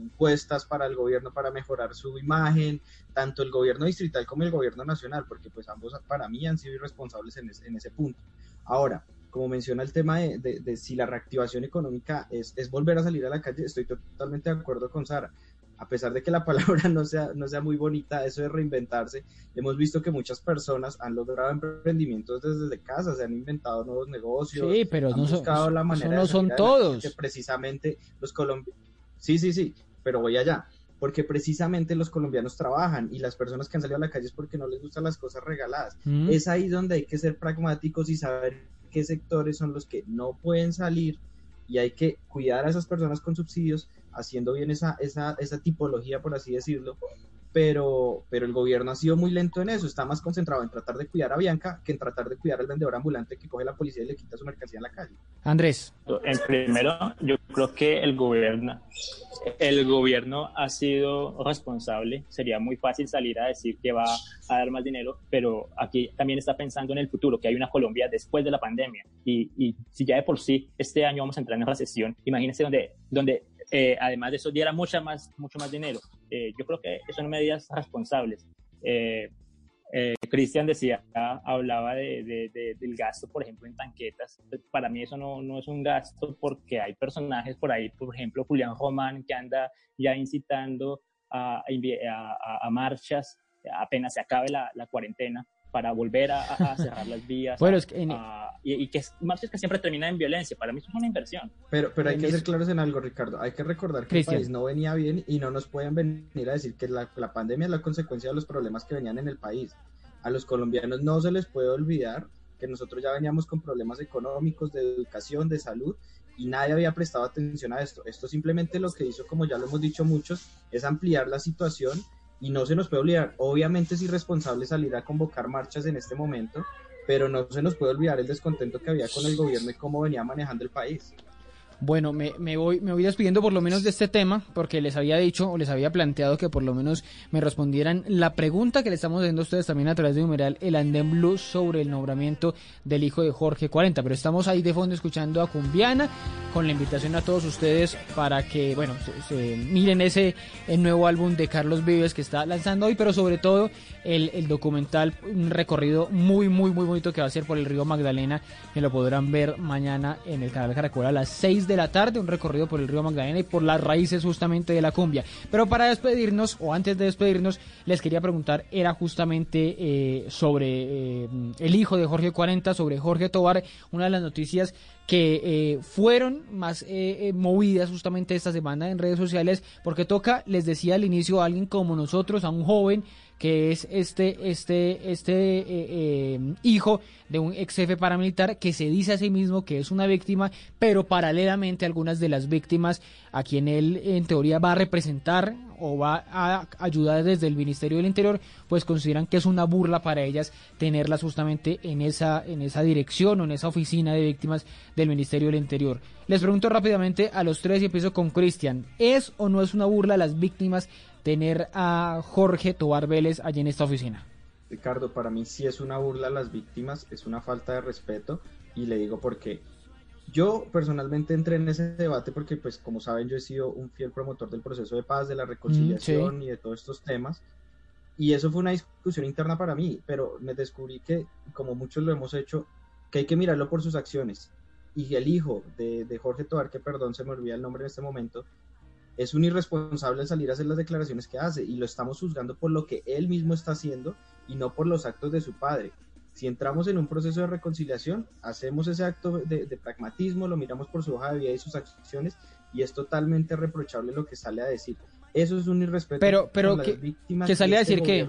encuestas para el gobierno para mejorar su imagen, tanto el gobierno distrital como el gobierno nacional, porque pues ambos para mí han sido irresponsables en, en ese punto. Ahora, como menciona el tema de, si la reactivación económica es, volver a salir a la calle, estoy totalmente de acuerdo con Sara. A pesar de que la [LAUGHS] palabra no sea, no sea muy bonita, eso de reinventarse, hemos visto que muchas personas han logrado emprendimientos desde casa, se han inventado nuevos negocios, sí, pero han no buscado son, la manera no son todos. Que precisamente los colombianos, sí, sí, sí, pero voy allá porque precisamente los colombianos trabajan y las personas que han salido a la calle es porque no les gustan las cosas regaladas. Mm. Es ahí donde hay que ser pragmáticos y saber qué sectores son los que no pueden salir y hay que cuidar a esas personas con subsidios, haciendo bien esa, esa, esa tipología, por así decirlo, pero, pero el gobierno ha sido muy lento en eso, está más concentrado en tratar de cuidar a Bianca que en tratar de cuidar al vendedor ambulante que coge la policía y le quita su mercancía en la calle. Andrés. En primero, yo creo que el gobierno, el gobierno ha sido responsable, sería muy fácil salir a decir que va a dar más dinero, pero aquí también está pensando en el futuro, que hay una Colombia después de la pandemia, y, y si ya de por sí este año vamos a entrar en recesión, imagínense donde, donde eh, además de eso diera mucha más, mucho más dinero. Eh, yo creo que son medidas responsables. Eh, Cristian decía, hablaba de, del gasto, por ejemplo, en tanquetas. Para mí eso no, no, es un gasto porque hay personajes por ahí, por ejemplo, Julián Román, que anda ya incitando a, a, a marchas apenas se acabe la, la, cuarentena. Para volver a, cerrar las vías bueno, y, que marchas que siempre terminan en violencia. Para mí eso es una inversión. Pero, pero hay que ser claros en algo, Ricardo. Hay que recordar que el país no venía bien y no nos pueden venir a decir que la, la pandemia es la consecuencia de los problemas que venían en el país. A los colombianos no se les puede olvidar que nosotros ya veníamos con problemas económicos, de educación, de salud, y nadie había prestado atención a esto. Esto simplemente lo que hizo, como ya lo hemos dicho muchos, es ampliar la situación y no se nos puede olvidar, obviamente es irresponsable salir a convocar marchas en este momento, pero no se nos puede olvidar el descontento que había con el gobierno y cómo venía manejando el país. Bueno, me, me, voy, me voy despidiendo por lo menos de este tema, porque les había dicho o les había planteado que por lo menos me respondieran la pregunta que le estamos haciendo a ustedes también a través de numeral el Andén Blue sobre el nombramiento del hijo de Jorge 40. Pero estamos ahí de fondo escuchando a Cumbiana con la invitación a todos ustedes para que, bueno, se, miren ese el nuevo álbum de Carlos Vives que está lanzando hoy, pero sobre todo el, el documental, un recorrido muy, muy, muy bonito que va a ser por el río Magdalena, que lo podrán ver mañana en el canal Caracol a las 6 de la tarde, un recorrido por el río Magdalena y por las raíces justamente de la cumbia. Pero para despedirnos, o antes de despedirnos, les quería preguntar, era justamente eh, sobre eh, el hijo de Jorge 40, sobre Jorge Tobar, una de las noticias que eh, fueron más movidas justamente esta semana en redes sociales, porque toca, les decía al inicio, a alguien como nosotros, a un joven que es este, este, este eh, eh, hijo de un ex jefe paramilitar que se dice a sí mismo que es una víctima, pero paralelamente algunas de las víctimas a quien él en teoría va a representar o va a ayudar desde el Ministerio del Interior, pues consideran que es una burla para ellas tenerlas justamente en esa, en esa dirección o en esa oficina de víctimas del Ministerio del Interior. Les pregunto rápidamente a los tres y empiezo con Cristian, ¿es o no es una burla las víctimas tener a Jorge Tobar Vélez allí en esta oficina? Ricardo, para mí sí es una burla a las víctimas, es una falta de respeto y le digo por qué. Yo personalmente entré en ese debate porque, pues, como saben, yo he sido un fiel promotor del proceso de paz, de la reconciliación mm, y de todos estos temas. Y eso fue una discusión interna para mí, pero me descubrí que, como muchos lo hemos hecho, que hay que mirarlo por sus acciones. Y el hijo de, de Jorge Tobar, que perdón, se me olvida el nombre en este momento, es un irresponsable salir a hacer las declaraciones que hace y lo estamos juzgando por lo que él mismo está haciendo y no por los actos de su padre. Si entramos en un proceso de reconciliación, hacemos ese acto de, pragmatismo, lo miramos por su hoja de vida y sus acciones y es totalmente reprochable lo que sale a decir. Eso es un irrespeto pero, pero que, víctimas. Que salió a decir que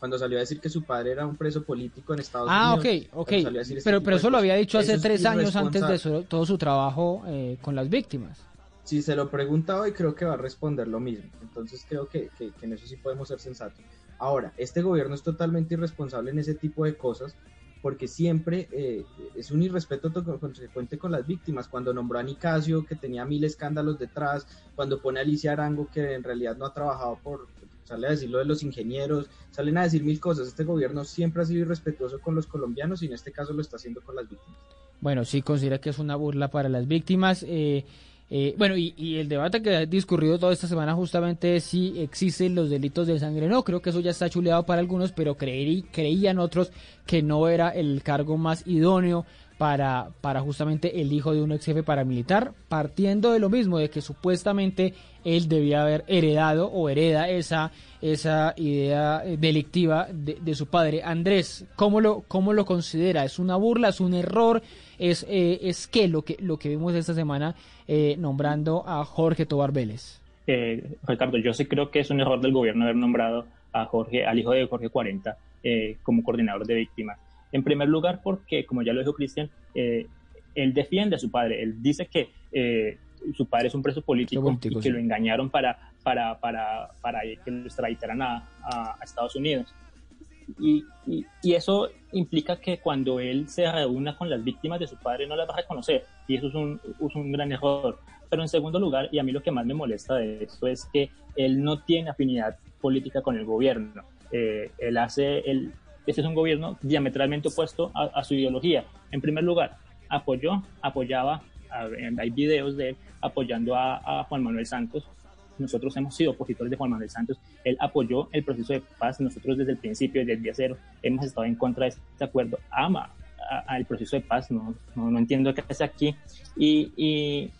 cuando salió a decir que su padre era un preso político en Estados ah, Unidos. Ah, ok, ok. Este pero, pero eso lo había dicho hace tres años antes de todo su trabajo eh, con las víctimas si se lo pregunta hoy, creo que va a responder lo mismo. Entonces creo que, en eso sí podemos ser sensatos. Ahora, este gobierno es totalmente irresponsable en ese tipo de cosas porque siempre eh, es un irrespeto consecuente con las víctimas. Cuando nombró a Nicasio, que tenía mil escándalos detrás, cuando pone a Alicia Arango, que en realidad no ha trabajado por, sale a decir lo de los ingenieros, salen a decir mil cosas. Este gobierno siempre ha sido irrespetuoso con los colombianos y en este caso lo está haciendo con las víctimas. Bueno, sí considera que es una burla para las víctimas. Eh, eh, bueno, y, el debate que ha discurrido toda esta semana justamente si existen los delitos de sangre. No, creo que eso ya está chuleado para algunos, pero creí, creían otros que no era el cargo más idóneo para, para justamente el hijo de un ex jefe paramilitar, partiendo de lo mismo, de que supuestamente él debía haber heredado o hereda esa, esa idea eh, delictiva de, su padre. Andrés, ¿cómo lo, ¿cómo lo considera? ¿Es una burla? ¿Es un error? ¿Es, eh, es qué lo que, lo que vimos esta semana eh, nombrando a Jorge Tobar Vélez? Ricardo, yo sí creo que es un error del gobierno haber nombrado a Jorge, al hijo de Jorge 40 como coordinador de víctimas en primer lugar, porque, como ya lo dijo Cristian, eh, él defiende a su padre. Él dice que eh, su padre es un preso político, y que lo engañaron para, para, para, para que lo extraditaran a, a, Estados Unidos. Y, y, eso implica que cuando él se reúna con las víctimas de su padre no las va a reconocer. Y eso es un, es un gran error. Pero en segundo lugar, y a mí lo que más me molesta de esto es que él no tiene afinidad política con el gobierno. Eh, él hace, él, este es un gobierno diametralmente opuesto a, su ideología. En primer lugar, apoyó, apoyaba, hay videos de él apoyando a, Juan Manuel Santos. Nosotros hemos sido opositores de Juan Manuel Santos. Él apoyó el proceso de paz. Nosotros desde el principio, desde el día cero, hemos estado en contra de este acuerdo. Ama al proceso de paz. No, no, entiendo qué hace aquí. Y,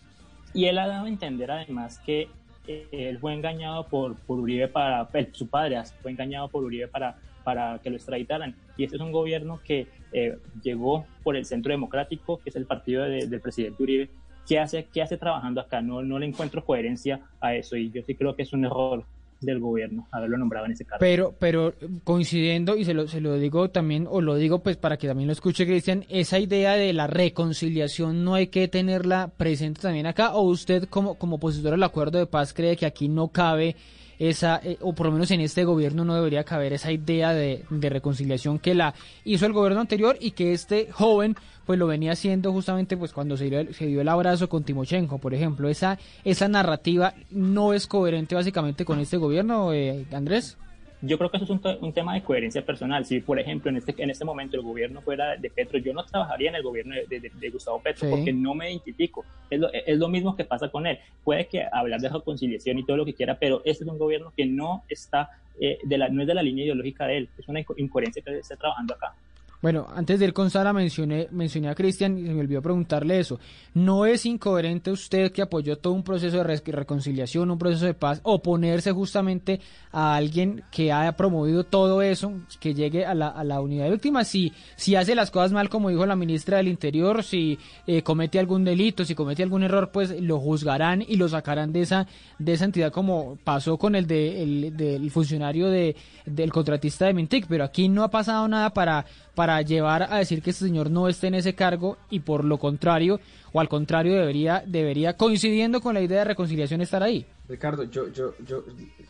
él ha dado a entender además que él fue engañado por, Uribe para, su padre fue engañado por Uribe para para que lo extraditaran. Y este es un gobierno que eh, llegó por el Centro Democrático, que es el partido del presidente Uribe. ¿Qué hace, ¿Qué hace trabajando acá? No, no le encuentro coherencia a eso y yo sí creo que es un error del gobierno haberlo nombrado en ese cargo. Pero, pero coincidiendo, y se lo, se lo digo también, o lo digo pues para que también lo escuche Cristian, esa idea de la reconciliación no hay que tenerla presente también acá, o usted como, como opositor al acuerdo de paz cree que aquí no cabe esa, eh, o por lo menos en este gobierno no debería caber esa idea de, de reconciliación que la hizo el gobierno anterior y que este joven pues lo venía haciendo justamente pues cuando se dio, el, se dio el abrazo con Timochenko, por ejemplo. Esa, esa narrativa no es coherente básicamente con este gobierno, eh, Andrés. Yo creo que eso es un, un, tema de coherencia personal. Si, por ejemplo, en este, en este momento el gobierno fuera de Petro, yo no trabajaría en el gobierno de, de, de Gustavo Petro sí. porque no me identifico. Es lo, es lo, mismo que pasa con él. Puede que hablar de reconciliación y todo lo que quiera, pero este es un gobierno que no está, eh, de la, no es de la línea ideológica de él. Es una incoherencia que está trabajando acá. Bueno, antes de ir con Sara mencioné, mencioné a Cristian y se me olvidó preguntarle eso. ¿No es incoherente usted que apoyó todo un proceso de reconciliación, un proceso de paz, oponerse justamente a alguien que haya promovido todo eso, que llegue a la, a la unidad de víctimas? Si, si hace las cosas mal, como dijo la ministra del Interior, si eh, comete algún delito, si comete algún error, pues lo juzgarán y lo sacarán de esa, de esa entidad como pasó con el, de, el del funcionario de, del contratista de Mintic. Pero aquí no ha pasado nada para para llevar a decir que este señor no esté en ese cargo y por lo contrario, o al contrario, debería, debería coincidiendo con la idea de reconciliación, estar ahí. Ricardo, yo, yo, yo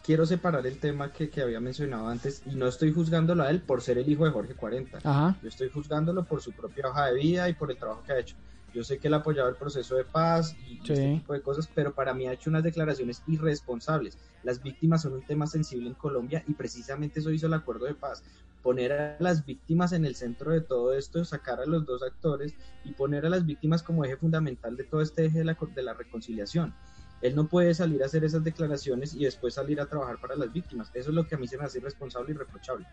quiero separar el tema que, que había mencionado antes y no estoy juzgándolo a él por ser el hijo de Jorge 40. Ajá. Yo estoy juzgándolo por su propia hoja de vida y por el trabajo que ha hecho. Yo sé que él ha apoyado el proceso de paz y sí. este tipo de cosas, pero para mí ha hecho unas declaraciones irresponsables. Las víctimas son un tema sensible en Colombia y precisamente eso hizo el acuerdo de paz. Poner a las víctimas en el centro de todo esto, sacar a los dos actores y poner a las víctimas como eje fundamental de todo este eje de la, de la reconciliación. Él no puede salir a hacer esas declaraciones y después salir a trabajar para las víctimas. Eso es lo que a mí se me hace irresponsable y reprochable.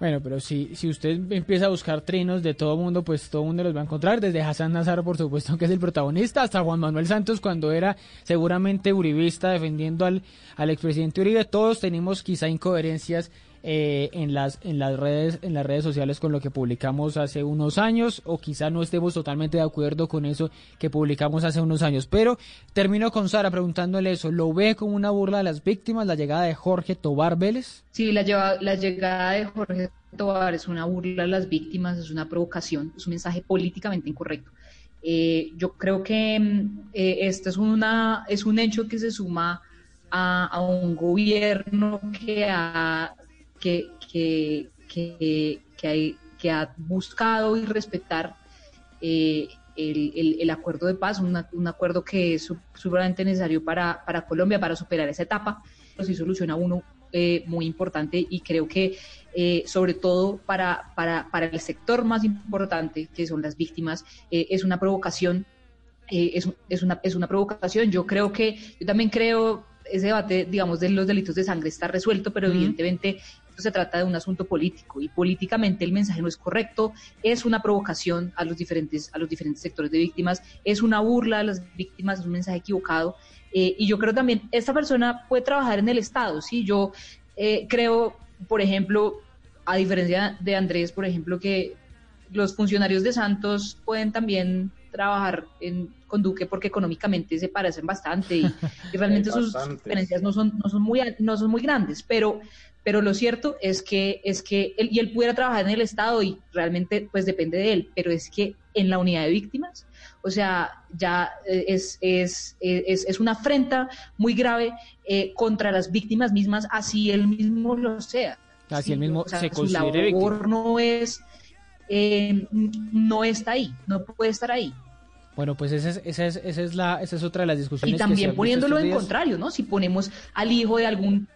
Bueno, pero si, si usted empieza a buscar trinos de todo mundo, pues todo mundo los va a encontrar, desde Hassan Nazar, por supuesto, [LAUGHS] que es el protagonista, hasta Juan Manuel Santos, cuando era seguramente uribista defendiendo al, al expresidente Uribe. Todos tenemos quizá incoherencias eh, en las en las redes en las redes sociales con lo que publicamos hace unos años o quizá no estemos totalmente de acuerdo con eso que publicamos hace unos años. Pero termino con Sara preguntándole eso. Lo ve como una burla de las víctimas la llegada de Jorge Tobar Vélez sí la, lleva, la llegada de Jorge Tobar es una burla de las víctimas es una provocación es un mensaje políticamente incorrecto. Eh, yo creo que eh, esto es una es un hecho que se suma a, a un gobierno que ha que, que, que, que, hay, que ha buscado y respetar eh, el, el, el, acuerdo de paz, una, un acuerdo que es sumamente necesario para, para Colombia, para superar esa etapa. Sí soluciona uno eh, muy importante y creo que eh, sobre todo para, para, para, el sector más importante, que son las víctimas, eh, es una provocación. es, es, una, es una provocación. Yo creo que, yo también creo, ese debate, digamos, de los delitos de sangre está resuelto, pero uh -huh. evidentemente se trata de un asunto político y políticamente el mensaje no es correcto, es una provocación a los diferentes, a los diferentes sectores de víctimas, es una burla a las víctimas, es un mensaje equivocado. Eh, y yo creo también, esta persona puede trabajar en el Estado, ¿sí? Yo eh, creo, por ejemplo, a diferencia de Andrés, por ejemplo, que los funcionarios de Santos pueden también trabajar en, con Duque porque económicamente se parecen bastante y, y realmente sus diferencias no son, no, son muy, no son muy grandes, pero, pero lo cierto es que, es que él, y él pudiera trabajar en el Estado y realmente pues depende de él, pero es que en la unidad de víctimas, o sea, ya es, es, es, es una afrenta muy grave eh, contra las víctimas mismas, así él mismo lo sea. Así ¿sí? él mismo o sea, se su labor víctima. no es, eh, no está ahí, no puede estar ahí. Bueno, pues esa es, esa es, esa es, la, esa es otra de las discusiones. Y también poniéndolo en contrario, ¿no? Si ponemos al hijo de algún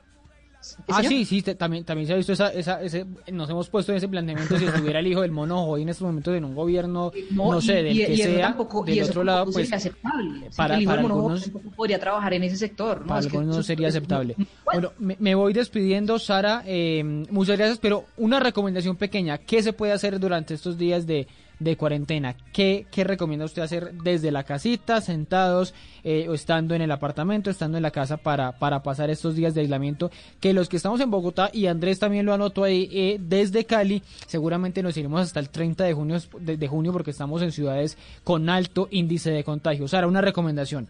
Ah, sí, sí, también, también se ha visto esa, esa, ese, nos hemos puesto en ese planteamiento si estuviera el hijo del mono hoy en estos momentos en un gobierno, no, no sé, del y, que y sea, tampoco, del otro lado, pues, aceptable. para, el hijo para del mono algunos, podría trabajar en ese sector, ¿no? Para es algunos no sería aceptable. Bueno, me, me, voy despidiendo, Sara, eh, muchas gracias, pero una recomendación pequeña, ¿qué se puede hacer durante estos días de, de cuarentena. ¿Qué, qué recomienda usted hacer desde la casita, sentados eh, o estando en el apartamento, estando en la casa para, para pasar estos días de aislamiento? Que los que estamos en Bogotá, y Andrés también lo anotó ahí, eh, desde Cali, seguramente nos iremos hasta el 30 de junio, de, junio porque estamos en ciudades con alto índice de contagio. Sara, una recomendación.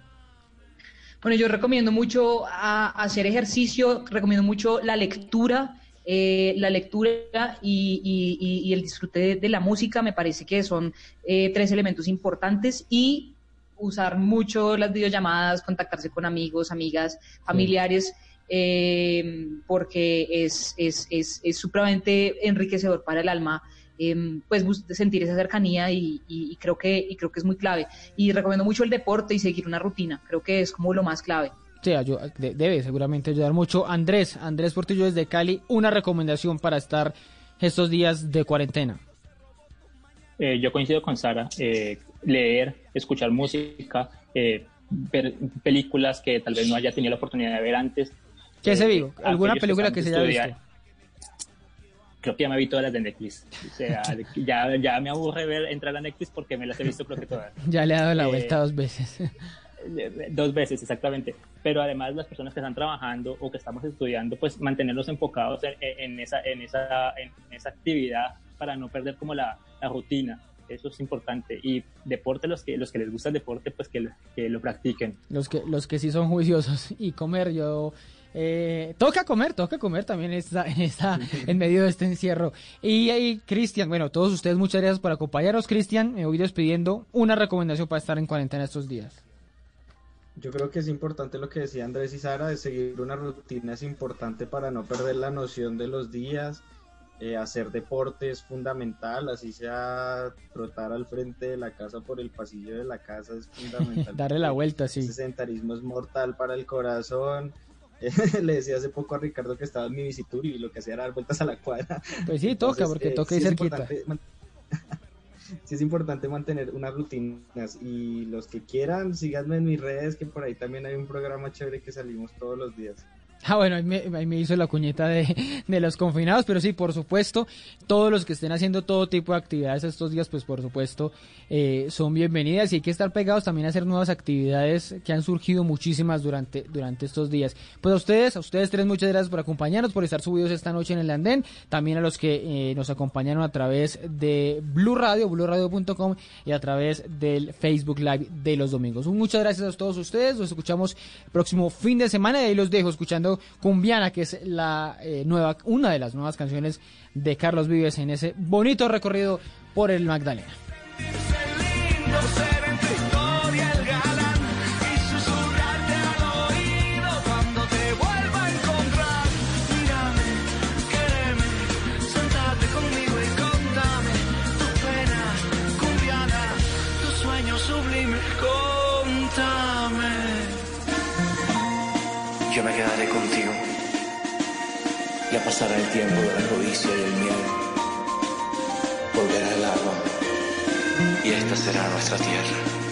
Bueno, yo recomiendo mucho hacer ejercicio, recomiendo mucho la lectura. Eh, la lectura y, el disfrute de, la música me parece que son eh, tres elementos importantes y usar mucho las videollamadas, contactarse con amigos, amigas, familiares, eh, porque es, es, es, es supremamente enriquecedor para el alma Em, pues sentir esa cercanía y, creo que, y creo que es muy clave. Y recomiendo mucho el deporte y seguir una rutina, creo que es como lo más clave. Sí, debe seguramente ayudar mucho. Andrés, Andrés Portillo desde Cali, una recomendación para estar estos días de cuarentena. Eh, yo coincido con Sara, eh, leer, escuchar música, eh, ver películas que tal vez no haya tenido la oportunidad de ver antes. ¿Qué se vio? ¿Alguna película que se haya visto? creo que ya me vi todas las de Netflix. O sea, ya, ya me aburre ver entrar a Netflix porque me las he visto creo que todas. [LAUGHS] Ya le ha dado la eh, vuelta dos veces. Dos veces, exactamente. Pero además las personas que están trabajando o que estamos estudiando, pues mantenerlos enfocados en, esa, en, esa, en esa actividad para no perder como la, la, rutina. Eso es importante. Y deporte, los que, los que les gusta el deporte, pues que, que lo practiquen. Los que, los que sí son juiciosos. [LAUGHS] Y comer, yo eh, toca comer, toca comer también está, [LAUGHS] está en medio de este encierro. Y ahí, Cristian, bueno, todos ustedes, muchas gracias por acompañarnos, Cristian. Me voy despidiendo. Una recomendación para estar en cuarentena estos días. Yo creo que es importante lo que decía Andrés y Sara, de seguir una rutina es importante para no perder la noción de los días. Eh, hacer deporte es fundamental, así sea trotar al frente de la casa por el pasillo de la casa es fundamental. [LAUGHS] Darle la vuelta, sí. El sedentarismo es mortal para el corazón. [LAUGHS] le decía hace poco a Ricardo que estaba en mi visitur y lo que hacía era dar vueltas a la cuadra. Pues sí, toca, porque eh, toca ir cerquita. [LAUGHS] sí es importante mantener unas rutinas y los que quieran, síganme en mis redes, que por ahí también hay un programa chévere que salimos todos los días. Ah, bueno, ahí me, hizo la cuñeta de, de, los confinados, pero sí, por supuesto, todos los que estén haciendo todo tipo de actividades estos días, pues por supuesto, eh, son bienvenidas y hay que estar pegados también a hacer nuevas actividades que han surgido muchísimas durante, durante estos días. Pues a ustedes, a ustedes tres, muchas gracias por acompañarnos, por estar subidos esta noche en el andén, también a los que eh, nos acompañaron a través de Blue Radio, blueradio.com y a través del Facebook Live de los domingos. Muchas gracias a todos ustedes, los escuchamos el próximo fin de semana y ahí los dejo escuchando Cumbiana, que es la eh, nueva, una de las nuevas canciones de Carlos Vives en ese bonito recorrido por el Magdalena. Ya pasará el tiempo de la codicia y el miedo. Volverá el agua y esta será nuestra tierra.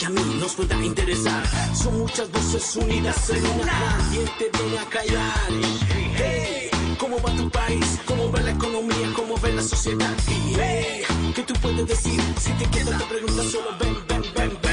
Que a mí nos pueda interesar. Son muchas voces unidas en una. Nadie te viene a callar. Hey, ¿cómo va tu país? ¿Cómo va la economía? ¿Cómo va la sociedad? Hey, ¿qué tú puedes decir? Si te queda la pregunta, solo ven, ven, ven, ven.